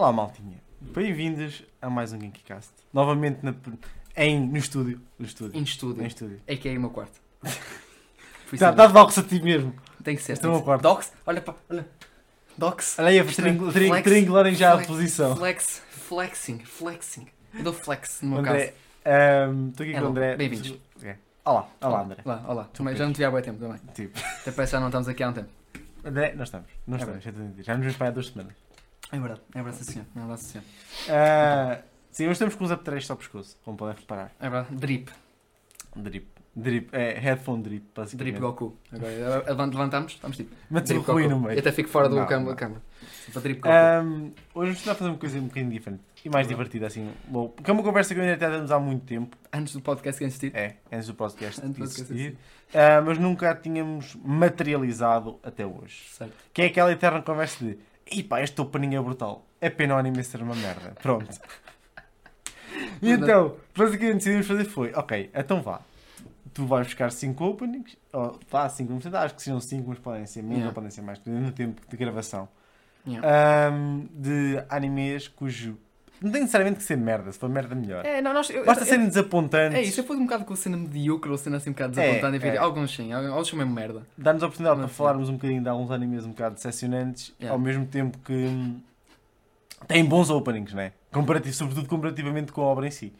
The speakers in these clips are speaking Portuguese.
Olá, maltinha. Bem-vindos a mais um GenkiCast. Novamente na, em, no estúdio. No estúdio. Em estúdio. Em estúdio. É que é o meu quarto. Fui Dá, saber. de box a ti mesmo. Tem que ser. Este tem é o que meu ser. quarto. Docs, olha pá, olha. Docs. Olha aí a Isto é triang- triang- flex, triangularem já a flex, posição. Flex, flexing, flexing. Eu dou flex no meu André, caso. ahm, estou aqui com Hello, o André. bem-vindos. É. Olá, olá André. Olá, olá. Também, já não te vi há bem tempo também. Tipo, Até parece que já não estamos aqui há um tempo. André, nós estamos. Não É estamos, já, te- já nos vimos para aí há duas semanas. É verdade, é verdade, sim. É verdade, sim. Ah, sim, hoje estamos com os uptracks ao pescoço, como podem reparar. É verdade. Drip. Drip. Drip, é headphone drip, basicamente. Drip Goku. Agora eh, levant- levantamos, estamos tipo. Metes o Drip ruim no meio. Eu até fico fora do câmara. Para Drip Goku. Ahm, hoje vamos tentar fazer uma coisa um bocadinho diferente e mais Uhum. divertida, assim. Bom, porque é uma conversa que eu ainda até damos há muito tempo. Antes do podcast que existir. É, antes do podcast Antes do podcast existir. Ah, mas nunca a tínhamos materializado até hoje. Certo. Que é aquela eterna conversa de e pá, este opening é brutal. É pena o anime ser uma merda. Pronto. E então, basicamente decidimos fazer foi, ok, então vá. Tu vais buscar 5 openings, ou vá, 5 acho que sejam 5, mas podem ser menos Yeah. ou podem ser mais, dependendo do tempo de gravação. Yeah. Ahm, de animes cujo. Não tem necessariamente que ser merda, se for merda melhor. É, não, nós. eu- Basta eu- serem desapontantes, É isso, eu fui um bocado com a cena mediocre ou cena assim um bocado É, desapontada em é. vídeo. Alguns sim, alguns são mesmo merda. dar-nos a oportunidade Não para sei. falarmos um bocadinho de alguns animes um bocado decepcionantes, Yeah. ao mesmo tempo que hum, têm bons openings, né? Comparativo, sobretudo comparativamente com a obra em si.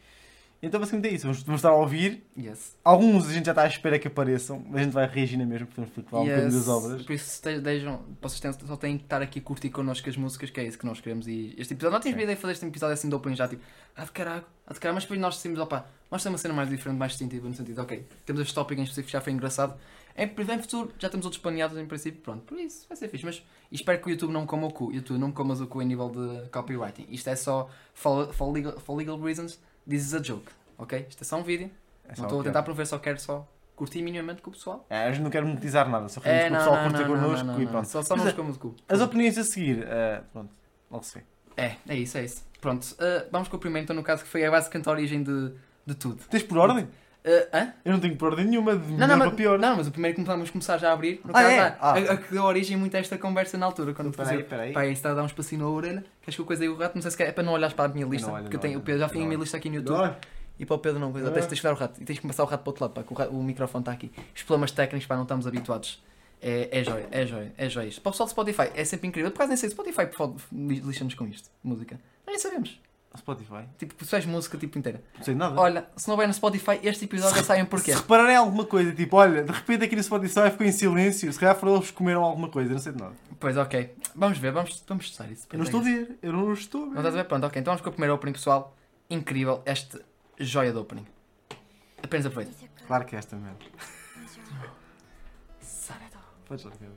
Então basicamente é isso, vamos, vamos estar a ouvir. Yes. Alguns a gente já está à espera que apareçam, mas a gente vai reagir na mesma, porque vamos falar um bocadinho Yes. das obras. Por isso, te- deixam, vocês têm, só têm que estar aqui a curtir connosco as músicas, que é isso que nós queremos. E este episódio, não Sim. ideia de fazer este episódio assim de opening já, tipo, ah de caralho, ah de caralho, mas depois nós decidimos, opa, nós temos uma cena mais diferente, mais distintiva, no sentido, ok, temos este tópico em específico, já foi engraçado. Em, em futuro, já temos outros planeados em princípio, pronto, por isso vai ser fixe. Mas espero que o YouTube não coma o cu. YouTube, não comas o cu em nível de copywriting. Isto é só, for, for, legal, for legal reasons, this is a joke, ok? Isto é só um vídeo. É só não estou a é. tentar promover, só quero só curtir minimamente com o pessoal. É, a gente não quer monetizar nada, só queremos É, que o não, pessoal não, curta não, não, connosco não, e não, pronto. Só, só nos é- comemos o cu. As opiniões a seguir, ah, pronto, logo se vê. É, é isso, é isso. Pronto, uh, vamos com o primeiro, então, no caso, que foi a basicamente a origem de, de tudo. Tens por ordem? Uh, hã? Eu não tenho por ordem nenhuma, de Não, não, para mas, pior. não, mas o primeiro que vamos começar já a abrir, no Ah, caso, é? ah, a, a que deu origem muito a esta conversa na altura, quando Peraí, fazia. peraí. Pá, está a dar um espacinho na orelha. Queres que eu coisa aí o rato? Não sei se quer, é para não olhares para a minha lista, olho, porque eu tenho, olho, o Pedro já tem não a minha lista aqui no YouTube. E para o Pedro não, coisa, Ah. tens, tens que dar o rato e tens que passar o rato para o outro lado, pá, que o, rato- o microfone está aqui. Os problemas técnicos, pá, não estamos habituados. É, é joia, é joia, é joia. Para o pessoal do Spotify, é sempre incrível. Por acaso nem sei, Spotify lixa-nos com isto, música. Nós nem sabemos. Spotify. Tipo, tu faz música tipo inteira. Não sei nada. Olha, se não vai no Spotify, este episódio já sai um porquê. Se repararem alguma coisa, tipo, olha, de repente aqui no Spotify ficou em silêncio, se calhar foram eles que comeram alguma coisa, não sei de nada. Pois ok, vamos ver, vamos, vamos testar isso. Eu não estou a ver, eu não estou a Não ver. estás a ver? Pronto, ok, então vamos com o primeiro opening pessoal. Incrível, este joia de opening. Apenas aproveita. Claro que é esta mesmo. Saredo. Podes lá ver.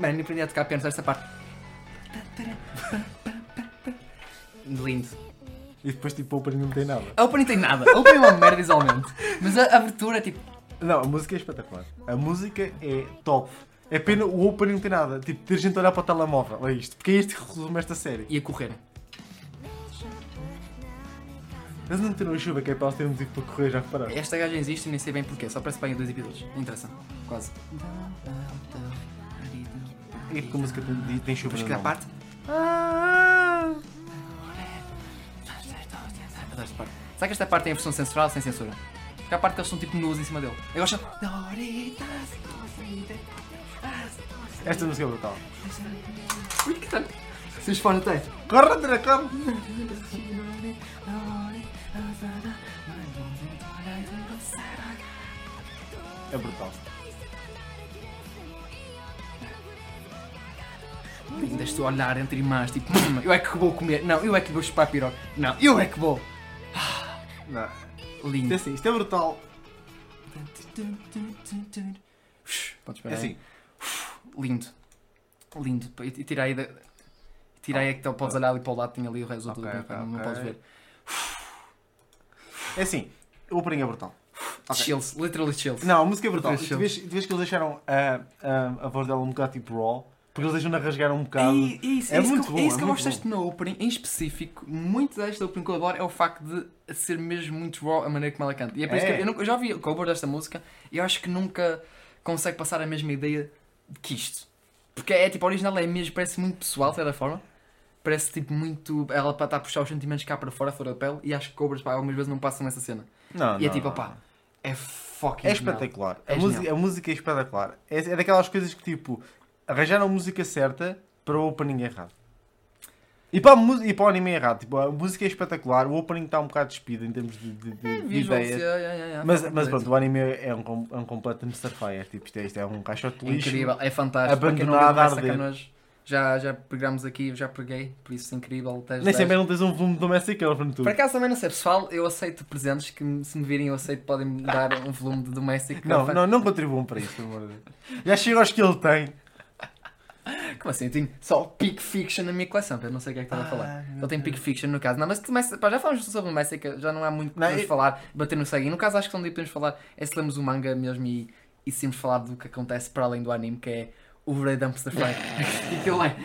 Mano, nem aprendi a tocar apenas esta parte. Lindo. E depois tipo o opening não tem nada. A opening tem nada, a opening é uma merda visualmente. Mas a abertura é tipo. Não, a música é espetacular. A música é top. É pena o opening não tem nada. Tipo, ter gente a olhar para o telemóvel. É isto. Porque é isto que resume esta série. ia correr. Eles não meteram a chuva que é para eles terem motivo para correr, já repararam? Esta gaja existe e nem sei bem porquê, só parece bem em dois episódios. Não interessa, quase. E porque a música tem, tem chuva Depois que a nome. parte. Adoro esta parte. Será que esta parte tem a versão censurada sem censura? Porque há parte que eles são tipo nus em cima dele. Eu gosto. Esta música é brutal. Ui, que tanto. Se os fones têm. Corre, André, corre! É brutal. Deixa tu olhar entre irmãs, tipo, "Hum, eu é que vou comer. Não, eu é que vou chupar piroca. Não, eu é que vou. Não. Isto é Lindo. assim, isto é brutal. Podes É esperar. assim. Lindo. Lindo. E e tira aí da. Aí que tu podes olhar ali para o lado, tinha ali o resto do Ok, outro, ok, não podes ver. É assim, o opening é brutal. Ok. Chills, literally chills. Não, a música é brutal. Tu vês, tu vês que eles deixaram a, a, a voz dela um bocado tipo raw, Porque eles deixam-na rasgar um bocado. É, é isso, É é isso muito que, eu- bom, é isso é que eu muito gosto deste no opening, em específico, muito deste opening que eu adoro é o facto de ser mesmo muito raw a maneira como ela canta. E é por isso É. que eu, nunca- eu já ouvi o cover desta música e eu acho que nunca consegue passar a mesma ideia que isto. Porque é tipo, a original é mesmo, parece muito pessoal, de certa forma. Parece tipo muito. Ela para estar a puxar os sentimentos cá para fora, fora da pele, e acho que covers pá, algumas vezes não passam nessa cena. Não, e é não, tipo, não, opá, é fucking. É genial. espetacular. É a, música, a música é espetacular. É, é daquelas coisas que tipo, arranjaram a música certa para o opening errado. E para, a e para o anime errado. Tipo, a música é espetacular, o opening está um bocado despido em termos de, de, de- É, de ideias. yeah, yeah, yeah, Mas, mas pronto, o anime é um, é um completo Starfire. Tipo, isto é, isto é um caixote de É lixo. incrível, é fantástico. Abandonado a arder. canojo, já, já pegamos aqui, eu já preguei, por isso incrível. 10, Nem 10. sempre não tens um volume de Domestic Girlfriend tu. Por acaso também não sei, pessoal, eu aceito presentes que se me virem eu aceito podem me dar um volume de Domestic Não, não, não contribuam para isso, amor. Já chega aos que ele tem. Como assim? Eu tenho só Peak Fiction na minha coleção, eu não sei o que é que estás a falar. Eu tenho. Peak Fiction no caso. Não, mas começa, pá, já falamos sobre o Domestic, já não há muito para eu- falar, bater no sangue. E no caso acho que onde podemos falar é se lemos o manga mesmo e, e se falar do que acontece para além do anime, que é o Red Dumpster Fire. aquilo é.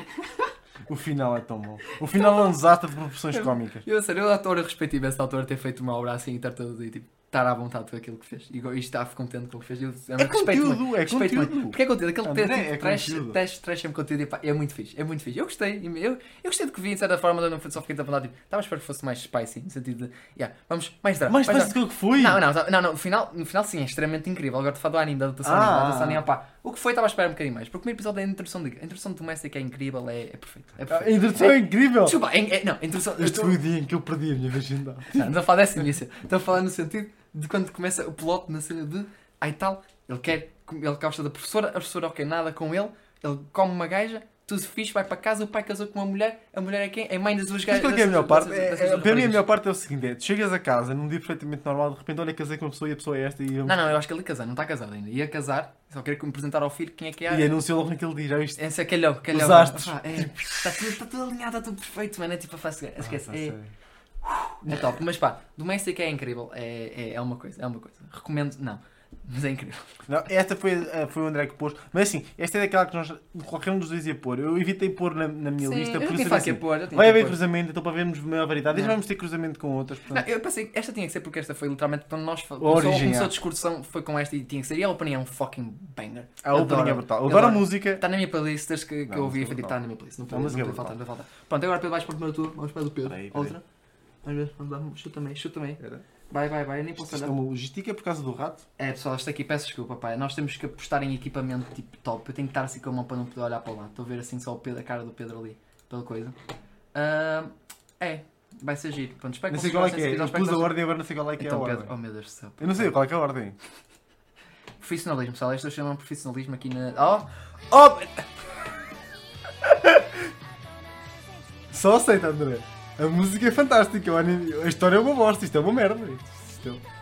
O final é tão bom. O final é um desastre de proporções cómicas. Eu, a sério, eu ator, eu respeito imenso o autor ter feito uma obra assim e estar todo e tipo, estar à vontade com aquilo que fez. E, e estar contente com o que fez. Eu, eu É conteúdo, é respeito conteúdo. Porque é conteúdo, aquele André, texto, é tipo, trash, conteúdo. trash, trash sempre conteúdo e pá, é muito fixe, é muito fixe. Eu gostei, eu, eu gostei do que vi de certa forma, não só fiquei a vontade, tipo, estava a esperar que fosse mais spicy, no sentido de, yeah, vamos, mais drama. Mais parece drama. que foi. Não, não, não, não, no final, no final sim, é extremamente incrível. Agora te falo do anime, da adaptação Ah. anime, da adaptação anime, pá, o que foi estava a esperar um bocadinho mais. Porque o primeiro episódio é a introdução de, a introdução de Domestic é incrível, é, é perfeito. É A introdução é incrível. Desculpa, é, é, não, a introdução. Este foi o dia em que eu perdi a minha virgindade. não, não estou a falar dessa início. Estou a falar no sentido de quando começa o plot na cena de. Aí tal, ele quer. Ele gosta da professora, a professora ok, nada com ele, ele come uma gaja, tudo fixe, vai para casa, o pai casou com uma mulher, a mulher é quem? É mãe das duas gajas. qual é que é a melhor parte? É- para mim a melhor parte é o seguinte: é, tu chegas a casa num dia perfeitamente normal, de repente olha casei com uma pessoa e a pessoa é esta e, eu... Não, não, eu acho que ele ia casar, não está casado ainda. Ia casar, só queria me apresentar ao filho quem é que é. e anunciou logo naquele dia, já viste? Esse é calhão, calhão. Ah, é, está, tudo, tudo alinhado, está tudo perfeito, mano. É tipo a face. Esquece. Ah, é, é top. Mas pá, Domestic é incrível. É, é, é uma coisa, é uma coisa. Recomendo, não. Mas é incrível. Não, esta foi, eh, foi o André que pôs. Mas assim, esta é daquela que nós, qualquer um dos dois ia pôr. Eu evitei pôr na, na minha Sim, lista, eu por isso assim, pôr, eu vai haver cruzamento, então para vermos maior variedade. Não. vamos ter cruzamento com outras. Não, Portanto, eu pensei, esta tinha que ser porque esta foi literalmente quando nós fa- A começou, a discussão, foi com esta e tinha que ser. E a opening é um fucking banger. a opening Adoro. é brutal. Eu Eu adoro a música. Está na minha playlist, desde que, que Não, eu ouvi, está na minha playlist. Não não pode faltar, brutal. não pode faltar. Pronto, agora Pedro vais para o primeiro turno, vamos para o Pedro. Outra. Vamos ver, vamos dar, chuta também, chuta também. Vai, vai, vai, eu nem posso Isto é olhar. uma logística por causa do rato. É pessoal, isto aqui peço desculpa, pai. Nós temos que apostar em equipamento tipo top. Eu tenho que estar assim com a mão para não poder olhar para lá. Estou a ver assim só o Pedro, a cara do Pedro ali, pela coisa. Ah, é, vai ser giro. Pronto, espero Não sei qual é que é. Eu pus a ordem agora não sei qual é que é a Então, ordem. Pedro, oh meu Deus do céu. Eu não sei qual é que é a ordem. Profissionalismo, pessoal. Eu chamo profissionalismo aqui na. Oh! Oh! Só aceita, André. A música é fantástica. o anime- A história é uma bosta. Isto é uma merda. Isto é-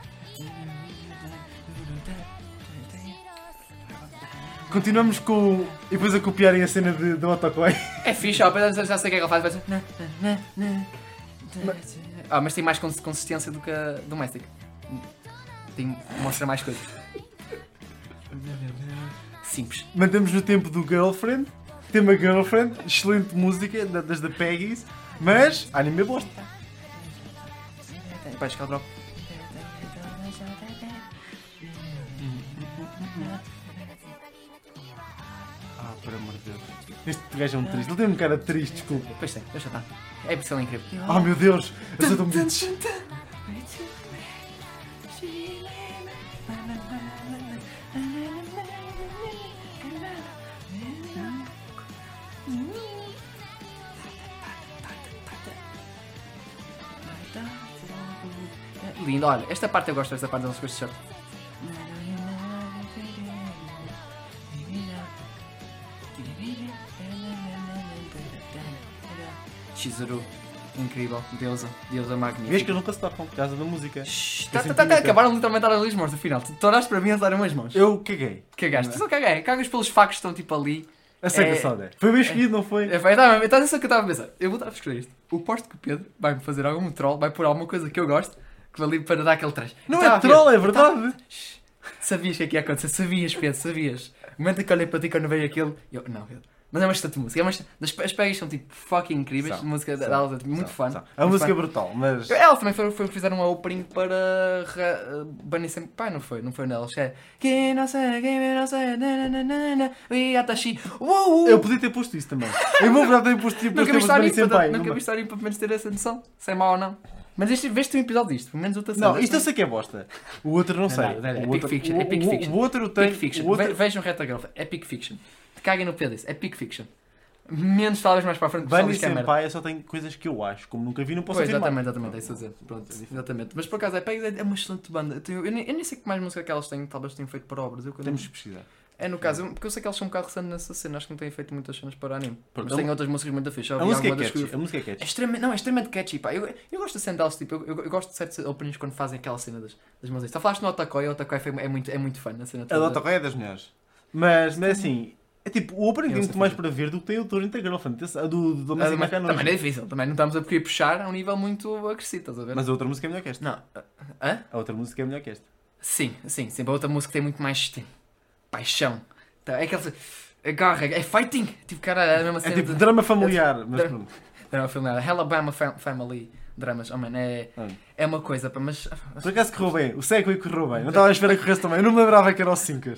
Continuamos com. E depois a copiarem a cena de, Otokoi. É fixe, ó, já sei o que é que ele faz. Vai dizer, "Na, na, na, na." Ah, mas tem mais cons- consistência do que a Domestic. Tem, mostra mais coisas. Simples. Mantemos no tempo do Girlfriend. Tema Girlfriend. Excelente música, da- das da Peggy's. Mas, anime é bosta. Vai o drop. Ah, por amor de Deus. Este gajo é um triste. Ele tem um cara triste, desculpa. Pois tem, deixa estar. É por isso ele é incrível. Oh meu Deus! Eu sou tão olha, esta parte eu gosto desta parte com este short. Chizuru, incrível, deusa, deusa magnífica. Vês que eles nunca se tocam por causa da música. Shhh, Eu tá- senti tá- tá- muita- Acabaram literalmente a dar as mãos, afinal. Tu tu olhaste para mim a dar umas mãos. Eu caguei. Cagaste, Não é? tu só caguei. Cagas pelos factos que estão tipo ali. Aceita É- só, André. Foi bem escolhido, não foi? É, vai, tá, então isso é que eu estava a pensar. Eu vou estar a escrever isto. O posto que o Pedro vai-me fazer algum troll, vai pôr alguma coisa que eu gosto, ali para dar aquele traje. Não é troll, é verdade. Sabias que é que ia acontecer? Sabias, Pedro, sabias. O momento em que olhei para ti quando veio aquilo, eu, não, Pedro, Mas é uma excelente música. É uma excelente- As, as pegas são tipo fucking incríveis. São, música são, dela é muito São, fã. são. A Muito música é fã. brutal, mas. Elas também foram, foram fizeram uma opening para Ra- Bunny Senpai, não foi? Não foi nelas. É. Que não sei, que não sei, na, na, na, na, e Atashi. Uou! Eu podia ter posto isso também. Eu vou verdade ter posto tipo Nunca vi vi história para pelo menos ter essa noção. Se é mau ou não. Mas este, veste um episódio disto, pelo menos outra Não, isto eu sei que é bosta. O outro não sei. não, não, é o outro, Fiction, o, Epic Fiction. O outro tem. Epic Fiction. O outro... Ve- Vejam Reta Girl. Epic Fiction. Caguem no pé disso. Epic Fiction. Menos talvez mais para a frente. Bunny é. Senpai só tem coisas que eu acho, como nunca vi, não posso Pois, afirmar. exatamente, exatamente, é isso a dizer. Pronto, exatamente. Mas por acaso, é é uma excelente banda. Eu, tenho- eu nem, eu nem sei que mais música que elas têm, talvez tenham feito para obras. Eu, Temos que pesquisar. É no caso, porque eu sei que eles são um bocado recentes nessa cena, acho que não têm feito muitas cenas para anime. Mas a têm outras músicas muito fixe. A música é das catchy. A música é É catchy. extremamente, não, é extremamente catchy, pá. Eu, eu gosto da cena delas, tipo, eu, eu, eu gosto de certos openings quando fazem aquela cena das, das músicas. Só falaste no Otakoi, o Otakoi é muito, é muito fã na cena A toda. Dota Roy é das melhores. Mas, mas assim, é tipo, o opening tem muito mais para ver do que tem o Torrent Girlfriend. Esse- A do, do Ah, Domestic Macano. também é difícil, também não estamos a querer puxar a um nível muito agressivo, estás a ver? Mas a outra música é melhor que esta. Não. Hã? A outra música é melhor que esta. Sim, sim, sempre a outra música tem muito mais tipo, paixão. Tá, É aquela. Agarra, é fighting! Tipo, cara, é a mesma É cena. tipo de- drama familiar. Mas Dra- pronto. Filme nada. Alabama Fam- Family Dramas. Oh, man, é, Ah. é uma coisa, pá, mas. Por acaso correu bem. O Segway correu bem. Não estava a esperar que corresse também. Eu não me lembrava que era o 5.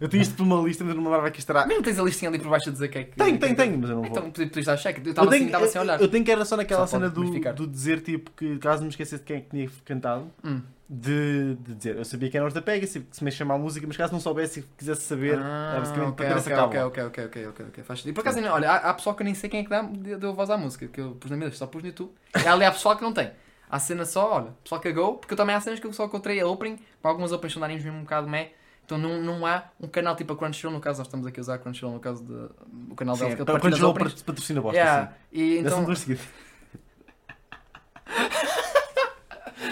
Eu tinha isto por uma lista, mas não me lembrava que isto era. Mesmo tens a listinha ali por baixo a dizer que é que. É tenho, que- tenho, mas eu não vou. Então, podias dar cheque. Eu estava assim, estava a olhar. eu, tenho que era só naquela Só cena do, do dizer, tipo, que caso me esquecesse de quem é que tinha cantado, Hum. De, de dizer. Eu sabia que era da Pega, se, se me chamar a música, mas caso não soubesse e quisesse saber, Ah, basicamente ok, para ter ok, essa ok, cábula. ok, ok, ok, ok, faz sentido. E por acaso, olha, há, há pessoal que eu nem sei quem é que dá, deu voz à música, que eu pus na minha lista, só pus no YouTube. E ali há pessoal que não tem. Há cena só, olha, pessoal cagou, porque eu também há cenas que eu só encontrei a opening, para algumas openings são de mesmo um bocado meh, então não, não há um canal tipo a Crunchyroll, no caso nós estamos aqui a usar a Crunchyroll, no caso de, o canal Sim, que as quando openings. pat- patrocina bosta, Yeah, sim. E Então... então, duas seguidas.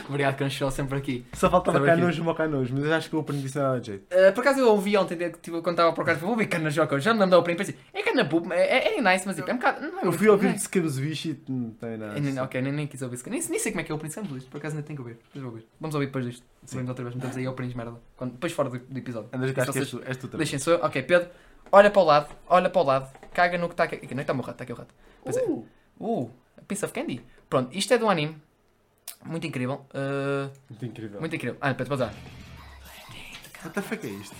obrigado Crunchyroll sempre aqui. Só faltava Estava aqui. canojo, uma canojo, mas eu acho que o opening disse nada de jeito. Uh, por acaso eu ouvi ontem, tipo, quando estava a procurar, vou ver Cana Joca, já não me lembro da opening, pensei, é Cana Boop, é, é, é nice, mas tipo, é um bocado. Não, é Eu fui ouvir é- de Scaruzovichi e não tem nada. Ok, nem, nem quis ouvir isso. Nem, nem sei como é que é o sempre disto, por acaso nem tenho que ouvir. Depois vou ouvir. Vamos ouvir depois disto. Vamos outra vez, metemos aí openings merda. Quando, depois fora do, do episódio. Andas acho que és tu, és tu também. Deixem, sou eu. Ok, Pedro, olha para o lado, olha para o lado, caga no que está aqui. Não é está o meu rato, está aqui o rato. Pois é. Uh, Uh, a piece of candy. Pronto, isto é um anime. Muito incrível. Uh, muito incrível. muito incrível. Ah, pera, passar. What the fuck é isto?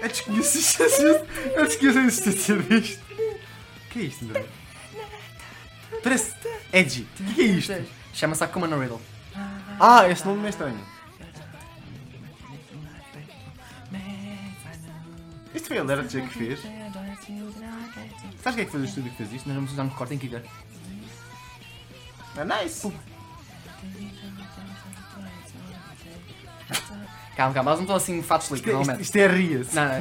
Eu desconheço. Eu desconheço a existência disto. O que é isto, André? Parece edgy. O que é isto? Chama-se Akuma no Riddle. Ah, esse nome não é estranho. Isto foi a Lerch que fez? Sabes quem é que fez o estúdio que fez isto? Nós vamos usar um corte, ir ver. É nice. Calma, calma, elas não estão assim fatos líquidos, é- isto, isto é ria-se. Não, não.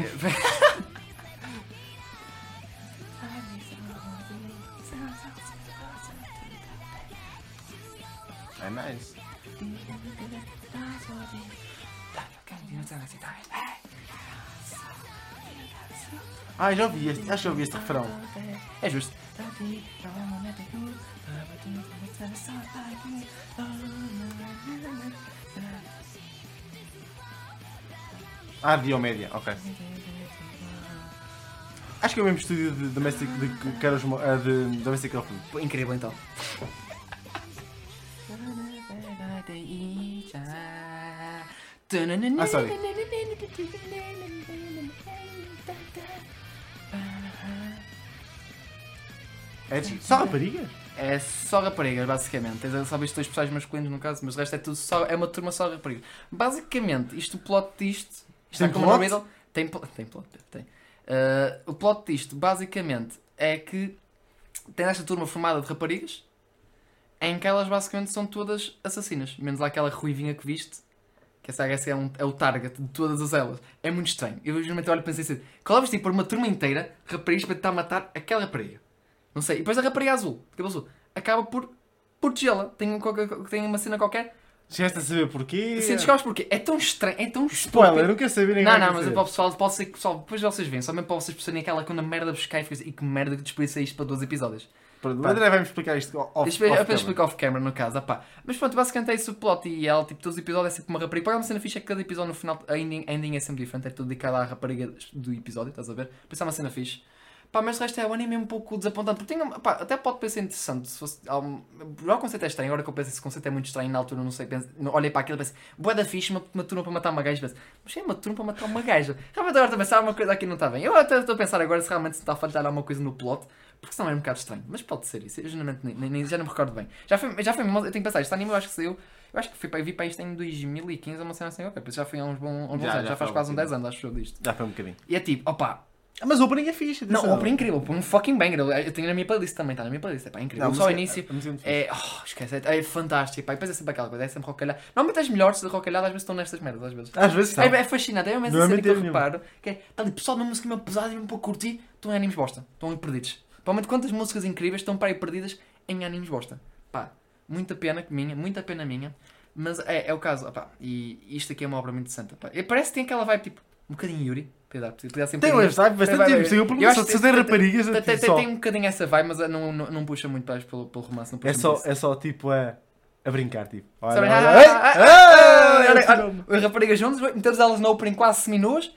É nice. Ah, já ouvi este, acho que já ouvi este refrão. É justo. Ah, Diomédia, ok. Acho que é o mesmo estúdio de Domestic, de, Caras Mo- ah, de Domestic. Pô, Incrível então. Ah, sorry. Edgy. Só raparigas? É só raparigas, basicamente. Tens só visto dois personagens masculinos no caso, mas o resto é tudo só. É uma turma só raparigas. Basicamente, isto o plot disto. Isto Tem é como plot? no Riddle. Tem, tem plot, tem. Uh, o plot disto, basicamente, é que tem esta turma formada de raparigas em que elas basicamente são todas assassinas. Menos aquela ruivinha que viste. Que essa HC é, um, é o target de todas as elas. É muito estranho. Eu geralmente olho e pensei assim: qual é tipo por uma turma inteira raparigas para tentar matar aquela rapariga? Não sei. E depois a rapariga azul, de cabelo azul, acaba por protegê-la. Tem, um tem uma cena qualquer. Chegaste a saber porquê? Se descobres porquê. É tão estranho, é tão Spoiler, estúpido. eu não quero saber ninguém. Não, não, mas para o pessoal, pode ser que pessoal, depois vocês veem, só mesmo para vocês perceberem aquela quando a merda buscar e assim, e que merda que desperdicei isto para dois episódios. Pronto, o Pá. André vai-me explicar isto off, Deixa eu off camera. explicar off-camera no caso, opá. Mas pronto, basicamente é isso o plot e ela, tipo, todos os episódios é sempre uma rapariga. Para uma cena fixe é que cada episódio no final, a ending, a ending é sempre diferente, é tudo dedicado à rapariga do episódio, estás a ver? Por isso é uma cena fixe. Pá, mas de resto é o anime é um pouco desapontante, porque tem, pá, até pode parecer interessante, se fosse, há um- o conceito é estranho, agora que eu penso esse conceito é muito estranho, na altura não sei, penso, não, olhei para aquilo e pensei, boa da fixe, uma, uma turma para matar uma gaja, mas é uma turma para matar uma gaja, realmente agora a pensar, uma coisa aqui não está bem, eu até estou a pensar agora se realmente se está a faltar alguma coisa no plot, porque senão é um bocado estranho, mas pode ser isso, eu geralmente nem, nem- já não me recordo bem, já foi, já foi, eu tenho que pensar, este anime eu acho que saiu, eu acho que fui para, vi para isto em 2015, uma cena assim, ok, já foi há uns bons, uns bons Já, anos, já já, faz há quase uns um 10 anos, acho eu disto. Já foi um bocadinho. E é tipo, opa, Mas o opening é fixe. não, o opening é incrível, um fucking banger. Eu tenho na minha playlist também, está na minha playlist, é pá, incrível. Não, Só o início é é. Oh, esquece, é, é fantástico, pá. E depois é sempre aquela coisa, é sempre rocalhado. Normalmente as melhores de rocalhado às vezes estão nestas merdas, às vezes. Às vezes É, é fascinante, é uma é cena que eu reparo. Que é, está ali pessoal uma música mesmo pesada e mesmo para curtir, estão em animes bosta. Estão ali perdidos. Provavelmente quantas músicas incríveis estão para aí perdidas em animes bosta. Pá, muita pena minha, muita pena minha. Mas é, é o caso, opá, e isto aqui é uma obra muito santa. Pá. E parece que tem aquela vibe tipo, um bocadinho Yuri. Um Tem um bocadinho- sabe? Bastante Eu pergunto acho só tem- raparigas. tem, tipo um bocadinho essa vibe, mas não, não, não puxa muito mais pelo, pelo romance. Não puxa É só, é só tipo a, a brincar, tipo. As raparigas juntas, metemos elas no opening quase seminuas.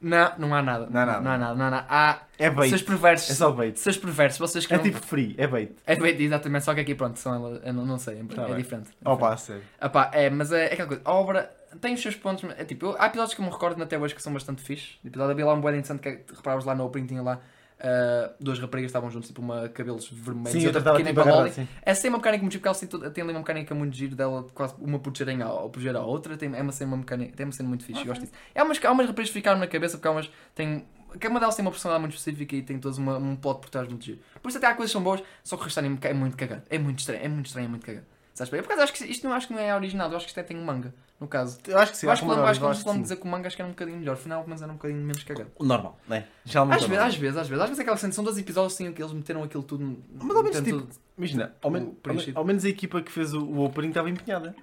Não, não há nada. Não há nada. Não há nada, não há nada. Há É bait. seus perversos. É só bait. Seus perversos, vocês que É tipo free, é bait. É bait, exatamente, só que aqui pronto, são elas, não, sei, é, Tá é diferente. é pá, sério. Pá, é, mas é, é aquela coisa. A obra tem os seus pontos. É tipo, eu- há episódios que eu me recordo até hoje que são bastante fixe. O episódio havia lá um bué interessante que é- reparavas lá no opening, tinha lá ah, duas raparigas que estavam juntos, tipo uma cabelos vermelhos Sim, e eu outra pequena tipo em baloli. agarrado, sim. Essa tem uma mecânica muito tipo, ela tem, ali uma mecânica muito giro dela, quase uma protegerem a, ou proteger a outra. Tem, é uma cena, uma mecânica, tem uma cena muito fixe, eu gosto disso. É umas, há umas raparigas que ficaram na cabeça porque há umas. Tem, cada uma delas tem uma personalidade muito específica e tem todas uma, um plot por trás muito giro. Por isso até há coisas que são boas, só que o restante é muito cagado. É muito estranho, é muito estranho, é muito cagado. Sabes? bem? Por acaso acho que isto não acho que não é original, eu acho que isto até tem um manga, no caso. Eu acho que sim. eu acho que eu vamos sim. dizer que o manga acho que era um bocadinho melhor, afinal, mas era um bocadinho menos cagado. Normal, né? Geralmente Às é vezes, às vezes, às vezes, às vezes aquela cena, são dois episódios assim que eles meteram aquilo tudo. Mas ao menos, tipo, tudo- Imagina, ao, men- ao, menos a equipa que fez o, o opening estava empenhada.